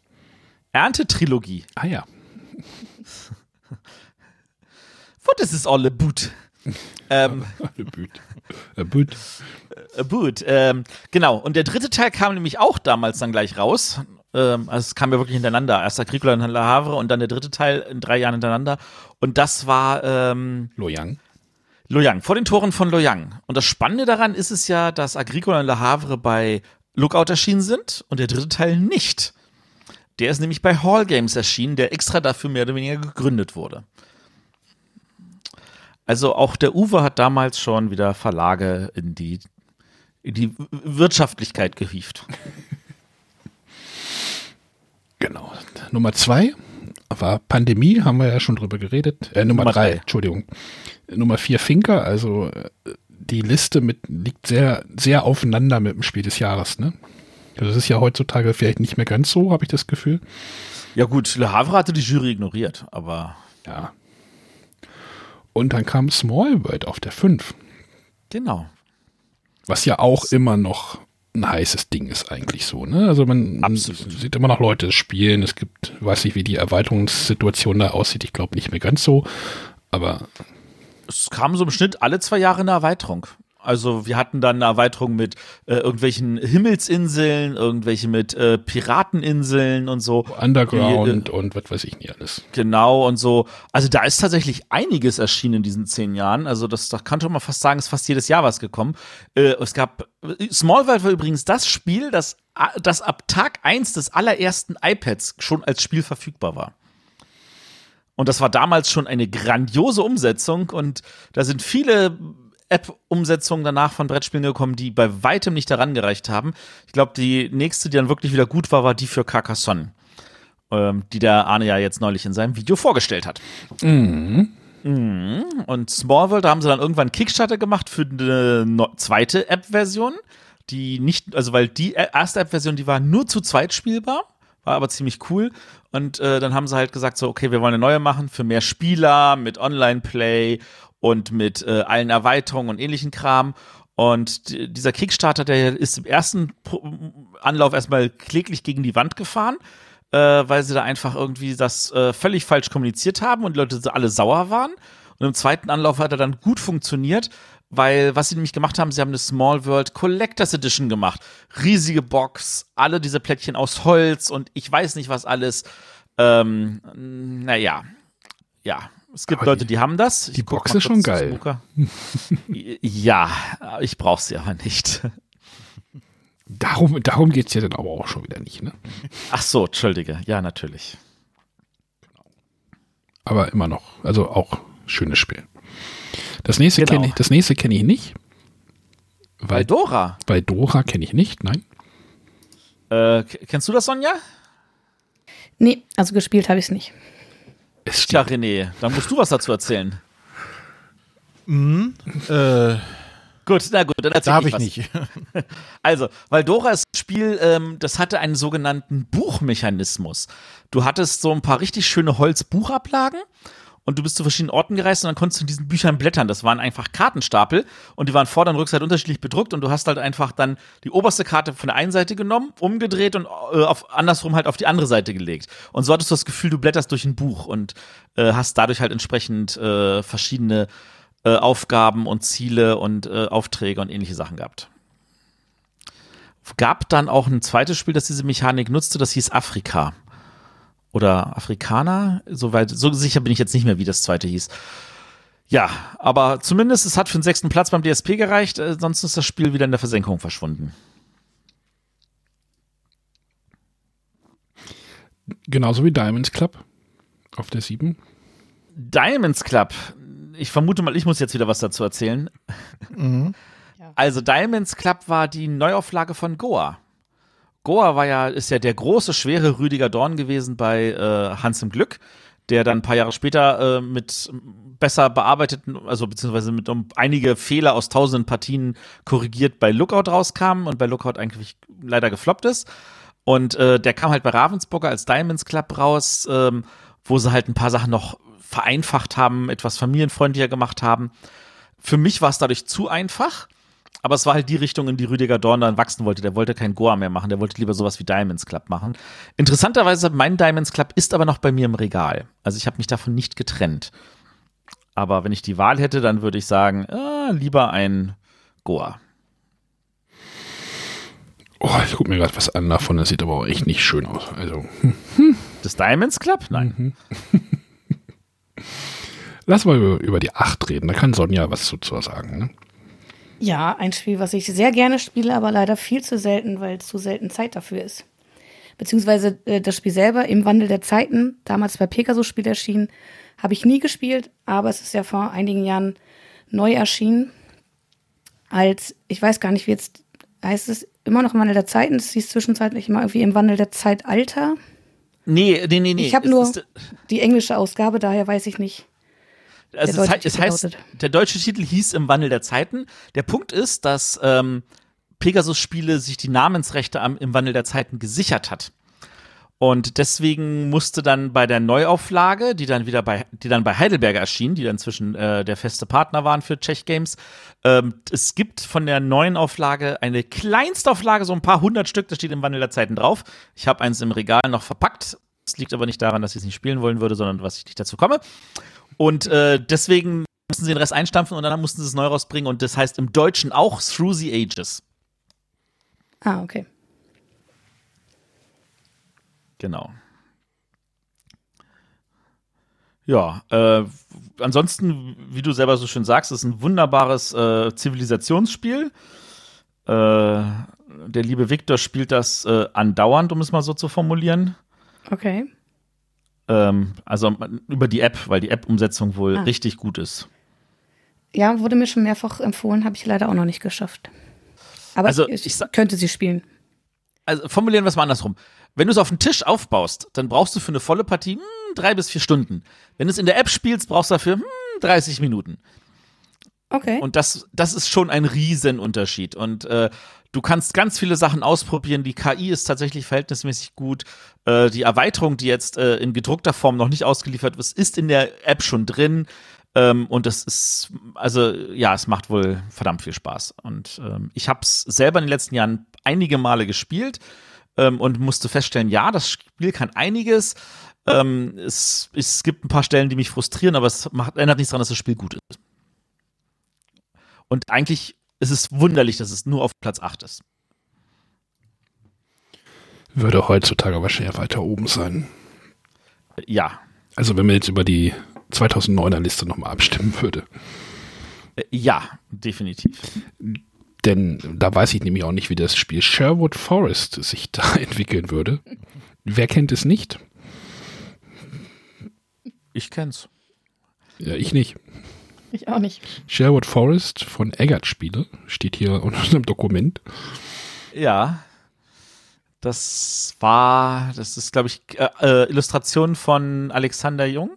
Ernte-Trilogie. Ah ja. What is this all about? Ähm, Boot. Boot. Ähm, genau. Und der dritte Teil kam nämlich auch damals dann gleich raus. Ähm, also es kam ja wirklich hintereinander. Erst Agricola und La Havre und dann der dritte Teil in drei Jahren hintereinander. Und das war ähm, Loyang. Loyang, vor den Toren von Loyang. Und das Spannende daran ist es ja, dass Agricola und La Havre bei Lookout erschienen sind und der dritte Teil nicht. Der ist nämlich bei Hall Games erschienen, der extra dafür mehr oder weniger gegründet wurde. Also auch der Uwe hat damals schon wieder Verlage in die, in die Wirtschaftlichkeit gehieft. Genau. Nummer zwei war Pandemie, haben wir ja schon drüber geredet. Äh, Nummer, Nummer drei, drei, Entschuldigung. Nummer vier Finker, also äh, die Liste mit, liegt sehr, sehr aufeinander mit dem Spiel des Jahres, ne? Also das ist ja heutzutage vielleicht nicht mehr ganz so, habe ich das Gefühl. Ja gut, Le Havre hatte die Jury ignoriert, aber ja, und dann kam Small World auf der 5. Genau. Was ja auch immer noch ein heißes Ding ist eigentlich so. Ne? Also man Absolut. sieht immer noch Leute spielen. Es gibt, weiß nicht, wie die Erweiterungssituation da aussieht. Ich glaube nicht mehr ganz so. Aber es kam so im Schnitt alle zwei Jahre eine Erweiterung. Also wir hatten dann eine Erweiterung mit äh, irgendwelchen Himmelsinseln, irgendwelche mit äh, Pirateninseln und so. Underground die, äh, und was weiß ich nicht alles. Genau und so. Also da ist tatsächlich einiges erschienen in diesen zehn Jahren. Also das, das kann schon mal fast sagen, ist fast jedes Jahr was gekommen. Äh, es gab Small World war übrigens das Spiel, das, das ab Tag eins des allerersten iPads schon als Spiel verfügbar war. Und das war damals schon eine grandiose Umsetzung und da sind viele App-Umsetzungen danach von Brettspielen gekommen, die bei weitem nicht daran gereicht haben. Ich glaube, die nächste, die dann wirklich wieder gut war, war die für Carcassonne, ähm, die der Arne ja jetzt neulich in seinem Video vorgestellt hat. Mhm. Mhm. Und Small World, da haben sie dann irgendwann Kickstarter gemacht für eine zweite App-Version, die nicht, also weil die erste App-Version, die war nur zu zweit spielbar war aber ziemlich cool. Und äh, dann haben sie halt gesagt, so, okay, wir wollen eine neue machen für mehr Spieler, mit Online-Play und mit äh, allen Erweiterungen und ähnlichen Kram. Und dieser Kickstarter, der ist im ersten Anlauf erstmal kläglich gegen die Wand gefahren, äh, weil sie da einfach irgendwie das äh, völlig falsch kommuniziert haben und die Leute alle sauer waren. Und im zweiten Anlauf hat er dann gut funktioniert, weil was sie nämlich gemacht haben, sie haben eine Small World Collectors Edition gemacht. Riesige Box, alle diese Plättchen aus Holz und ich weiß nicht was alles. Ähm, naja, ja. Es gibt aber Leute, die haben das. Ich die Box ist schon geil. ja, ich brauche sie aber nicht. Darum, darum geht es ja dann aber auch schon wieder nicht, ne? Ach so, entschuldige. Ja, natürlich. Aber immer noch. Also auch schönes Spiel. Das nächste genau. kenne ich, das nächste kenne ich nicht. Weil, Dora. Bei Dora kenne ich nicht, nein. Äh, kennst du das, Sonja? Nee, also gespielt habe ich es nicht. Tja, René, dann musst du was dazu erzählen. Mhm. Äh, gut, na gut, dann erzähl Darf ich, ich nicht. also, weil Dora ist ein Spiel, ähm, das hatte einen sogenannten Buchmechanismus. Du hattest so ein paar richtig schöne Holzbuchablagen und du bist zu verschiedenen Orten gereist und dann konntest du in diesen Büchern blättern. Das waren einfach Kartenstapel und die waren Vorder- und Rückseite unterschiedlich bedruckt und du hast halt einfach dann die oberste Karte von der einen Seite genommen, umgedreht und äh, auf, andersrum halt auf die andere Seite gelegt. Und so hattest du das Gefühl, du blätterst durch ein Buch und äh, hast dadurch halt entsprechend äh, verschiedene äh, Aufgaben und Ziele und äh, Aufträge und ähnliche Sachen gehabt. Gab dann auch ein zweites Spiel, das diese Mechanik nutzte, das hieß Afrika oder Afrikaner. Soweit, so sicher bin ich jetzt nicht mehr, wie das zweite hieß. Ja, aber zumindest es hat für den sechsten Platz beim DSP gereicht, äh, sonst ist das Spiel wieder in der Versenkung verschwunden. Genauso wie Diamonds Club auf der 7. Diamonds Club. Ich vermute mal, ich muss jetzt wieder was dazu erzählen. Mhm. Also Diamonds Club war die Neuauflage von Goa. Goa war ja, ist ja der große, schwere Rüdiger Dorn gewesen bei äh, Hans im Glück, der dann ein paar Jahre später äh, mit besser bearbeiteten, also beziehungsweise mit um einige Fehler aus tausenden Partien korrigiert bei Lookout rauskam und bei Lookout eigentlich leider gefloppt ist. Und äh, der kam halt bei Ravensburger als Diamonds Club raus, ähm, wo sie halt ein paar Sachen noch vereinfacht haben, etwas familienfreundlicher gemacht haben. Für mich war es dadurch zu einfach. Aber es war halt die Richtung, in die Rüdiger Dorn dann wachsen wollte. Der wollte kein Goa mehr machen, der wollte lieber sowas wie Diamonds Club machen. Interessanterweise, mein Diamonds Club ist aber noch bei mir im Regal. Also ich habe mich davon nicht getrennt. Aber wenn ich die Wahl hätte, dann würde ich sagen, äh, lieber ein Goa. Oh, ich gucke mir gerade was an davon, das sieht aber auch echt nicht schön aus. Also. Das Diamonds Club? Nein. Mhm. Lass mal über, über, die 8 reden, da kann Sonja was zu sagen. Ne? Ja, ein Spiel, was ich sehr gerne spiele, aber leider viel zu selten, weil zu selten Zeit dafür ist. Beziehungsweise äh, das Spiel selber im Wandel der Zeiten, damals bei Pegasus Spiel erschienen, habe ich nie gespielt, aber es ist ja vor einigen Jahren neu erschienen. Als, ich weiß gar nicht, wie jetzt heißt es immer noch im Wandel der Zeiten, es hieß zwischenzeitlich immer irgendwie im Wandel der Zeitalter. Nee, nee, nee, nee. Ich habe nur die englische Ausgabe, daher weiß ich nicht. Also es, es heißt, der deutsche Titel hieß Im Wandel der Zeiten. Der Punkt ist, dass ähm, Pegasus-Spiele sich die Namensrechte am, im Wandel der Zeiten gesichert hat. Und deswegen musste dann bei der Neuauflage, die dann wieder bei, die dann bei Heidelberger erschien, die dann inzwischen äh, der feste Partner waren für Czech Games, ähm, es gibt von der neuen Auflage eine Kleinstauflage, so ein paar hundert Stück, das steht im Wandel der Zeiten drauf. Ich habe eins im Regal noch verpackt. Das liegt aber nicht daran, dass ich es nicht spielen wollen würde, sondern was ich nicht dazu komme. Und äh, deswegen mussten sie den Rest einstampfen und dann mussten sie es neu rausbringen und das heißt im Deutschen auch Through the Ages. Ah, okay. Genau. Ja, äh, ansonsten, wie du selber so schön sagst, ist ein wunderbares äh, Zivilisationsspiel. Äh, der liebe Victor spielt das äh, andauernd, um es mal so zu formulieren. Okay. Ähm, also über die App, weil die App-Umsetzung wohl Ah. richtig gut ist. Ja, wurde mir schon mehrfach empfohlen, habe ich leider auch noch nicht geschafft. Aber Also, ich, ich könnte sie spielen. Also formulieren wir es mal andersrum. Wenn du es auf den Tisch aufbaust, dann brauchst du für eine volle Partie hm, drei bis vier Stunden. Wenn du es in der App spielst, brauchst du dafür hm, 30 Minuten. Okay. Und das, das ist schon ein Riesenunterschied. Und äh, du kannst ganz viele Sachen ausprobieren. Die KI ist tatsächlich verhältnismäßig gut. Äh, die Erweiterung, die jetzt äh, in gedruckter Form noch nicht ausgeliefert ist, ist in der App schon drin. Ähm, und das ist, also ja, es macht wohl verdammt viel Spaß. Und ähm, ich habe es selber in den letzten Jahren einige Male gespielt ähm, und musste feststellen, ja, das Spiel kann einiges. Ähm, es, es gibt ein paar Stellen, die mich frustrieren, aber es macht, ändert nichts daran, dass das Spiel gut ist. Und eigentlich ist es wunderlich, dass es nur auf Platz 8 ist. Würde heutzutage wahrscheinlich weiter oben sein. Ja. Also wenn man jetzt über die 2009er Liste nochmal abstimmen würde. Äh, Ja, definitiv. Denn da weiß ich nämlich auch nicht, wie das Spiel Sherwood Forest sich da entwickeln würde. Wer kennt es nicht? Ich kenn's. Ja, ich nicht. Ich auch nicht. Sherwood Forest von Eggert Spiele steht hier unter einem Dokument. Ja. Das war, das ist, glaube ich, äh, äh, Illustration von Alexander Jung.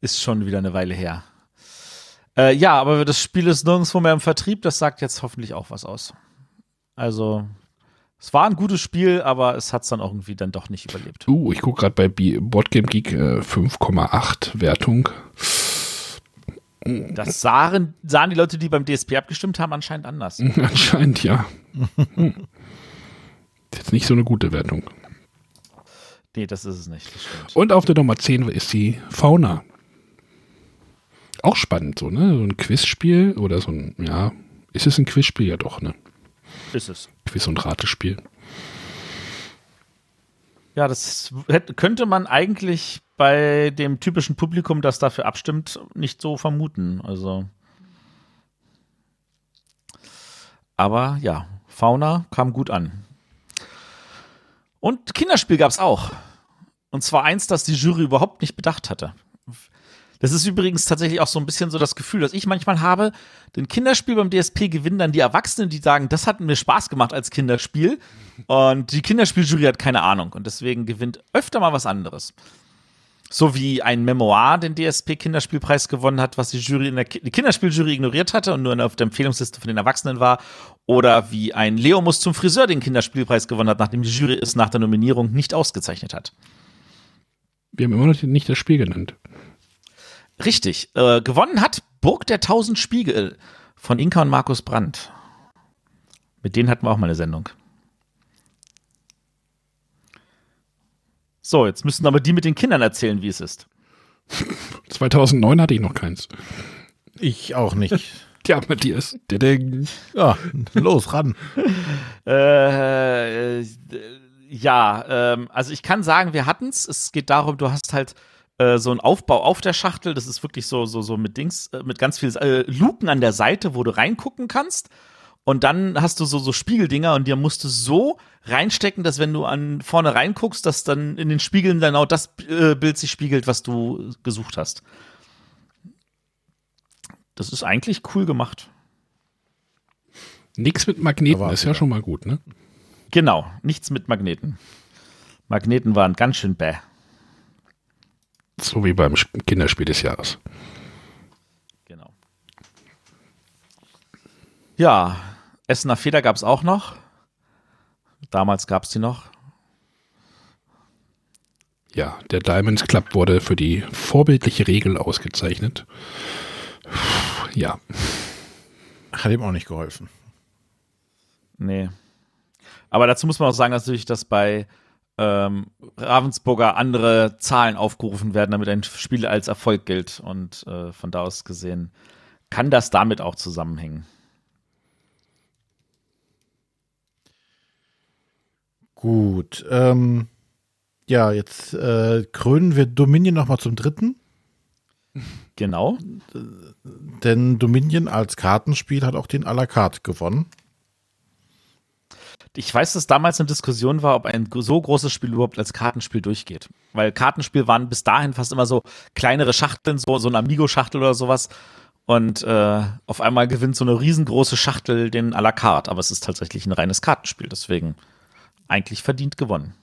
Ist schon wieder eine Weile her. Äh, ja, aber das Spiel ist nirgendwo mehr im Vertrieb. Das sagt jetzt hoffentlich auch was aus. Also, es war ein gutes Spiel, aber es hat es dann irgendwie dann doch nicht überlebt. Uh, ich gucke gerade bei Boardgame Geek äh, 5,8 Wertung. Das sahen, sahen die Leute, die beim DSP abgestimmt haben, anscheinend anders. Anscheinend ja. Ist Jetzt nicht so eine gute Wertung. Nee, das ist es nicht. Und auf der Nummer 10 ist die Fauna. Auch spannend, so, ne? So ein Quizspiel oder so ein, ja, ist es ein Quizspiel? Ja doch, ne? Ist es. Quiz- und Ratespiel. Ja, das hätte, könnte man eigentlich bei dem typischen Publikum, das dafür abstimmt, nicht so vermuten. Also. Aber ja, Fauna kam gut an. Und Kinderspiel gab es auch. Und zwar eins, das die Jury überhaupt nicht bedacht hatte. Das ist übrigens tatsächlich auch so ein bisschen so das Gefühl, das ich manchmal habe. Denn Kinderspiel beim DSP gewinnen dann die Erwachsenen, die sagen, das hat mir Spaß gemacht als Kinderspiel. Und die Kinderspieljury hat keine Ahnung. Und deswegen gewinnt öfter mal was anderes. So wie ein Memoir den DSP-Kinderspielpreis gewonnen hat, was die Jury in der Ki die Kinderspieljury ignoriert hatte und nur auf der Empfehlungsliste von den Erwachsenen war. Oder wie ein Leo muss zum Friseur den Kinderspielpreis gewonnen hat, nachdem die Jury es nach der Nominierung nicht ausgezeichnet hat. Wir haben immer noch nicht das Spiel genannt. Richtig. Äh, gewonnen hat Burg der Tausend Spiegel von Inka und Markus Brandt. Mit denen hatten wir auch mal eine Sendung. So, jetzt müssen aber die mit den Kindern erzählen, wie es ist. 2009 hatte ich noch keins. Ich auch nicht. Tja, Matthias. Ja, los, ran. Äh, äh, ja, ähm, also ich kann sagen, wir hatten's. Es geht darum, du hast halt äh, so einen Aufbau auf der Schachtel. Das ist wirklich so, so, so mit Dings, äh, mit ganz viel äh, Luken an der Seite, wo du reingucken kannst. Und dann hast du so, so Spiegeldinger und dir musst du so reinstecken, dass wenn du an vorne reinguckst, dass dann in den Spiegeln dann auch das äh, Bild sich spiegelt, was du gesucht hast. Das ist eigentlich cool gemacht. nix mit Magneten ist ja schon mal gut, ne? Genau, nichts mit Magneten. Magneten waren ganz schön bäh. So wie beim Sp- Kinderspiel des Jahres. Genau. Ja, Essener Feder gab es auch noch. Damals gab es die noch. Ja, der Diamonds Club wurde für die vorbildliche Regel ausgezeichnet. Ja, Hat ihm auch nicht geholfen. Nee. Aber dazu muss man auch sagen, natürlich, dass bei ähm, Ravensburger andere Zahlen aufgerufen werden, damit ein Spiel als Erfolg gilt. Und äh, von da aus gesehen kann das damit auch zusammenhängen. Gut. Ähm, ja, jetzt äh, krönen wir Dominion nochmal zum dritten. Genau. Denn Dominion als Kartenspiel hat auch den à la carte gewonnen. Ich weiß, dass damals eine Diskussion war, ob ein so großes Spiel überhaupt als Kartenspiel durchgeht. Weil Kartenspiel waren bis dahin fast immer so kleinere Schachteln, so, so eine Amigo-Schachtel oder sowas. Und äh, auf einmal gewinnt so eine riesengroße Schachtel den à la carte. Aber es ist tatsächlich ein reines Kartenspiel. Deswegen eigentlich verdient gewonnen.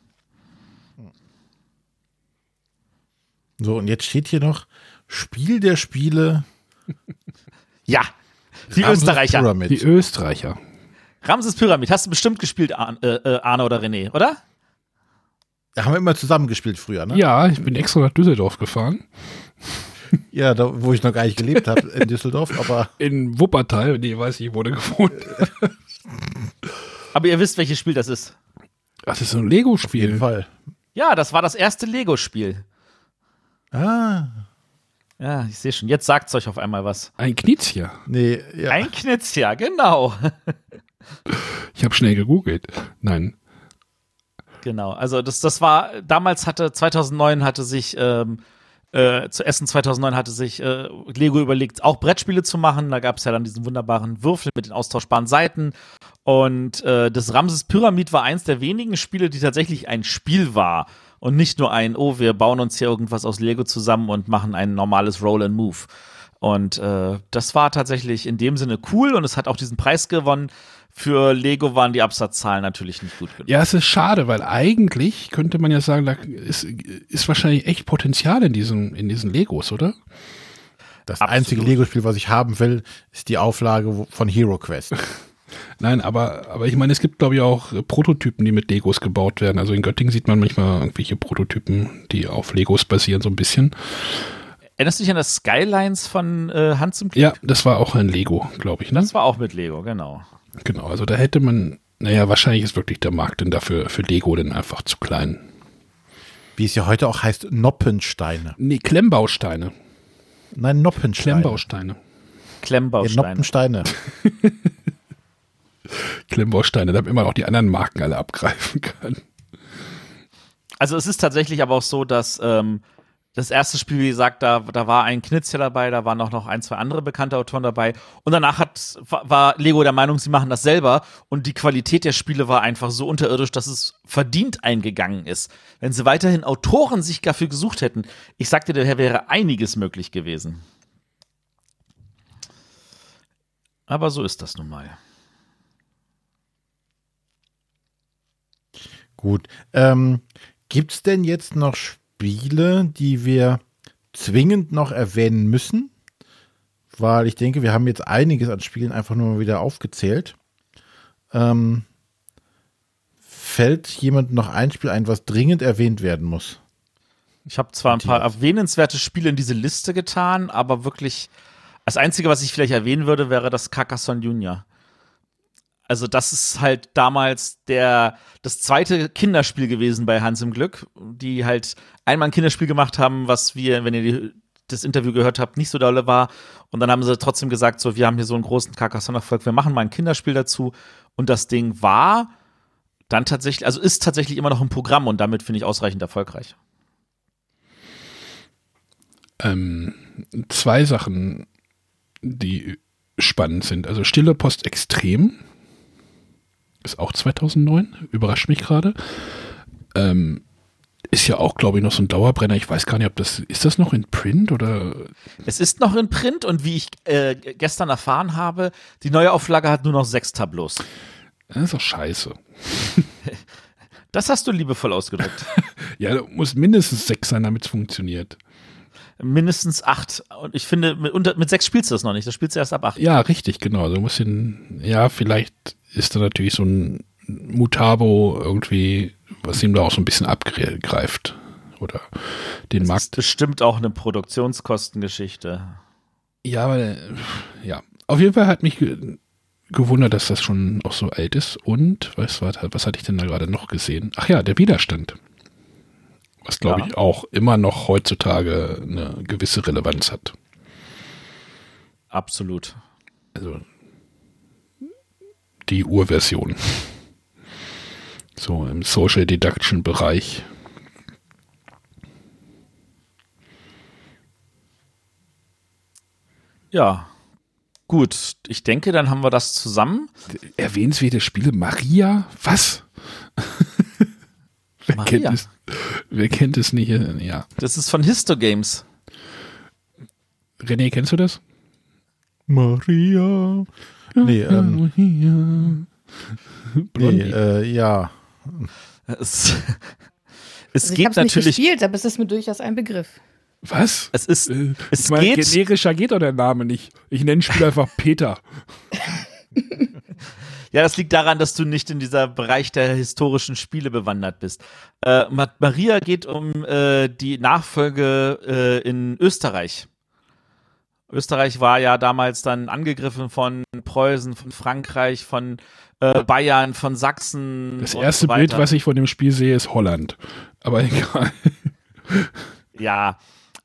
So, und jetzt steht hier noch Spiel der Spiele. Ja, die Ramses Österreicher. Pyramid. Die Österreicher. Ramses Pyramid, hast du bestimmt gespielt, Arne, äh, Arne oder René, oder? Da haben wir immer zusammengespielt früher, ne? Ja, ich bin extra nach Düsseldorf gefahren. Ja, da, wo ich noch gar nicht gelebt habe in Düsseldorf, aber In Wuppertal, nee, weiß ich, wurde gewohnt. Aber ihr wisst, welches Spiel das ist. Das ist so ein auf jeden Lego-Spiel. Fall. Ja, das war das erste Lego-Spiel. Ah, Ja, ich sehe schon. Jetzt sagt's euch auf einmal was. Ein Knizia. nee, ja. Ein Knitz, ja, genau. Ich habe schnell gegoogelt. Nein. Genau. Also das, das war, damals hatte, 2009 hatte sich, ähm, äh, zu Essen 2009 hatte sich äh, Lego überlegt, auch Brettspiele zu machen. Da gab es ja dann diesen wunderbaren Würfel mit den austauschbaren Seiten. Und äh, das Ramses Pyramid war eins der wenigen Spiele, die tatsächlich ein Spiel war. Und nicht nur ein, oh, wir bauen uns hier irgendwas aus Lego zusammen und machen ein normales Roll and Move. Und äh, das war tatsächlich in dem Sinne cool und es hat auch diesen Preis gewonnen. Für Lego waren die Absatzzahlen natürlich nicht gut genug. Ja, es ist schade, weil eigentlich könnte man ja sagen, da ist, ist wahrscheinlich echt Potenzial in diesen, in diesen Legos, oder? Das Absolut. einzige Lego-Spiel, was ich haben will, ist die Auflage von Hero Quest. Nein, aber, aber ich meine, es gibt, glaube ich, auch Prototypen, die mit Legos gebaut werden. Also in Göttingen sieht man manchmal irgendwelche Prototypen, die auf Legos basieren, so ein bisschen. Erinnerst du dich an das Skylines von äh, Hans im Glück? Ja, das war auch ein Lego, glaube ich. Ne? Das war auch mit Lego, genau. Genau, also da hätte man, naja, wahrscheinlich ist wirklich der Markt denn dafür für Lego denn einfach zu klein. Wie es ja heute auch heißt, Noppensteine. Nee, Klemmbausteine. Nein, Noppensteine. Klemmbausteine. Ja, Klemmbausteine. Noppensteine. Klemmbausteine, damit man auch die anderen Marken alle abgreifen kann. Also es ist tatsächlich aber auch so, dass ähm, das erste Spiel, wie gesagt, da, da war ein Knizia dabei, da waren auch noch ein, zwei andere bekannte Autoren dabei. Und danach hat, war- war Lego der Meinung, sie machen das selber. Und die Qualität der Spiele war einfach so unterirdisch, dass es verdient eingegangen ist. Wenn sie weiterhin Autoren sich dafür gesucht hätten, ich sagte, daher wäre einiges möglich gewesen. Aber so ist das nun mal. Gut. Ähm, Gibt es denn jetzt noch Spiele, die wir zwingend noch erwähnen müssen? Weil ich denke, wir haben jetzt einiges an Spielen einfach nur mal wieder aufgezählt. Ähm, fällt jemand noch ein Spiel ein, was dringend erwähnt werden muss? Ich habe zwar ein paar erwähnenswerte Spiele in diese Liste getan, aber wirklich das Einzige, was ich vielleicht erwähnen würde, wäre das Carcassonne Junior. Also das ist halt damals der das zweite Kinderspiel gewesen bei Hans im Glück, die halt einmal ein Kinderspiel gemacht haben, was wir, wenn ihr die, das Interview gehört habt, nicht so dolle war. Und dann haben sie trotzdem gesagt, so wir haben hier so einen großen Carcassonne-Erfolg, wir machen mal ein Kinderspiel dazu. Und das Ding war dann tatsächlich, also ist tatsächlich immer noch im Programm und damit finde ich ausreichend erfolgreich. Ähm, zwei Sachen, die spannend sind. Also Stille Post Extrem ist auch 2009, überrascht mich gerade. Ähm, ist ja auch, glaube ich, noch so ein Dauerbrenner. Ich weiß gar nicht, ob das, ist das noch in Print oder? Es ist noch in Print und wie ich äh, gestern erfahren habe, die neue Auflage hat nur noch sechs Tableaus. Das ist doch scheiße. Das hast du liebevoll ausgedrückt. Ja, da muss mindestens sechs sein, damit es funktioniert. Mindestens acht. Und ich finde, mit, unter, mit sechs spielst du das noch nicht. Das spielst du erst ab acht. Ja, richtig, genau. Du musst ihn, ja, vielleicht ist da natürlich so ein Mutabo irgendwie, was ihm da auch so ein bisschen abgreift. Oder den Das Markt. ist bestimmt auch eine Produktionskostengeschichte. Ja, aber ja. Auf jeden Fall hat mich ge- gewundert, dass das schon auch so alt ist. Und, was, was, was hatte ich denn da gerade noch gesehen? Ach ja, der Widerstand. Was, glaube Ja. ich, auch immer noch heutzutage eine gewisse Relevanz hat. Absolut. Also die Urversion. So im Social Deduction Bereich. Ja. Gut, ich denke, dann haben wir das zusammen. Erwähnenswerte Spiele Maria? Was? wer, Maria? Kennt es, wer kennt es nicht? Ja. Das ist von Histogames. René, kennst du das? Maria. Nee, ähm, Maria. nee äh, ja. Es, es Also ich geht habe es nicht natürlich. gespielt, aber es ist mir durchaus ein Begriff. Was? Es ist, Äh, es ich meine, geht. generischer geht doch der Name nicht. Ich nenne Spiel einfach Peter. Ja, das liegt daran, dass du nicht in dieser Bereich der historischen Spiele bewandert bist. Äh, Ma- Maria geht um äh, die Nachfolge äh, in Österreich. Österreich war ja damals dann angegriffen von Preußen, von Frankreich, von äh, Bayern, von Sachsen. Das erste so Bild, was ich von dem Spiel sehe, ist Holland. Aber egal. Ja,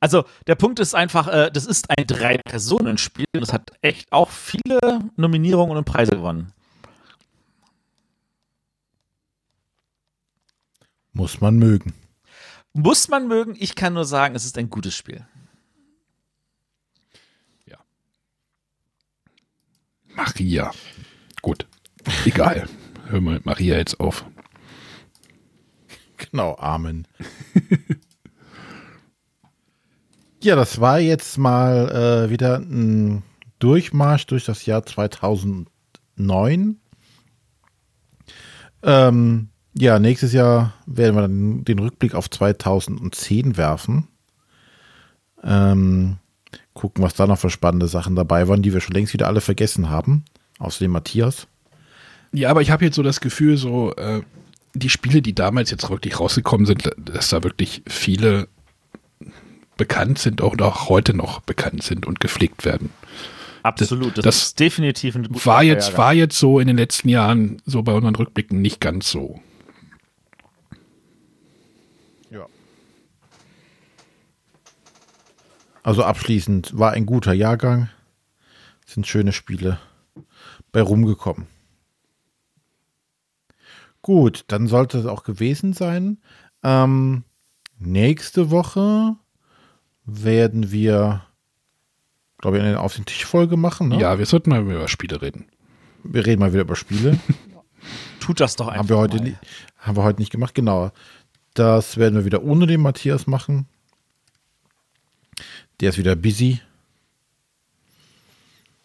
also der Punkt ist einfach, äh, das ist ein Drei-Personen-Spiel und es hat echt auch viele Nominierungen und Preise gewonnen. Muss man mögen. Muss man mögen, ich kann nur sagen, es ist ein gutes Spiel. Maria. Gut. Egal. Hör mal mit Maria jetzt auf. Genau, Amen. ja, das war jetzt mal äh, wieder ein Durchmarsch durch das Jahr 2009. Ähm, ja, nächstes Jahr werden wir dann den Rückblick auf 2010 werfen. Ähm, gucken, was da noch für spannende Sachen dabei waren, die wir schon längst wieder alle vergessen haben. Außerdem Matthias. Ja, aber ich habe jetzt so das Gefühl, so äh, die Spiele, die damals jetzt wirklich rausgekommen sind, dass da wirklich viele bekannt sind und auch heute noch bekannt sind und gepflegt werden. Absolut. Das, das ist definitiv ein guter War jetzt, Jahrgang. war jetzt so in den letzten Jahren, so bei unseren Rückblicken, nicht ganz so. Ja. Also abschließend war ein guter Jahrgang. Sind schöne Spiele bei rumgekommen. Gut, dann sollte es auch gewesen sein. Ähm, nächste Woche werden wir, glaube ich, eine Auf den Tisch Folge machen. Ne? Ja, wir sollten mal über Spiele reden. Wir reden mal wieder über Spiele. Tut das doch einfach. haben wir heute, mal. haben wir heute nicht gemacht. Genau. Das werden wir wieder ohne den Matthias machen. Der ist wieder busy.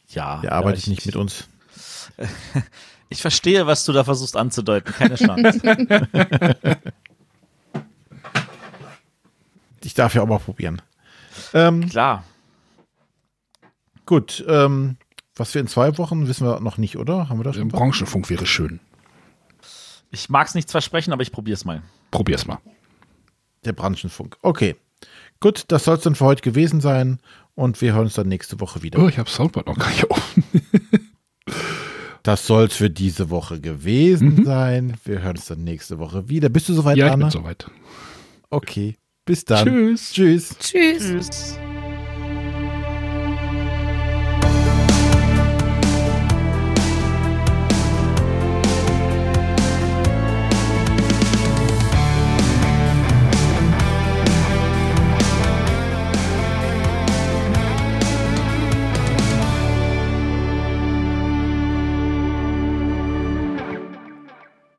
Ja. Der ja, arbeitet ich, nicht mit uns. Ich verstehe, was du da versuchst anzudeuten. Keine Chance. Ich darf ja auch mal probieren. Ähm, Klar. gut, ähm, was wir in zwei Wochen wissen wir noch nicht, oder? Haben wir das Im schon? Branchenfunk wäre schön. Ich mag es nichts versprechen, aber ich probiere es mal. Probier's mal. Der Branchenfunk. Okay. Gut, das soll es dann für heute gewesen sein und wir hören uns dann nächste Woche wieder. Oh, ich habe Soundboard noch gar nicht offen. Das soll es für diese Woche gewesen sein. Wir hören uns dann nächste Woche wieder. Bist du soweit, Ja, ich Anna? bin soweit. Okay. Bis dann. Tschüss. Tschüss. Tschüss. Tschüss.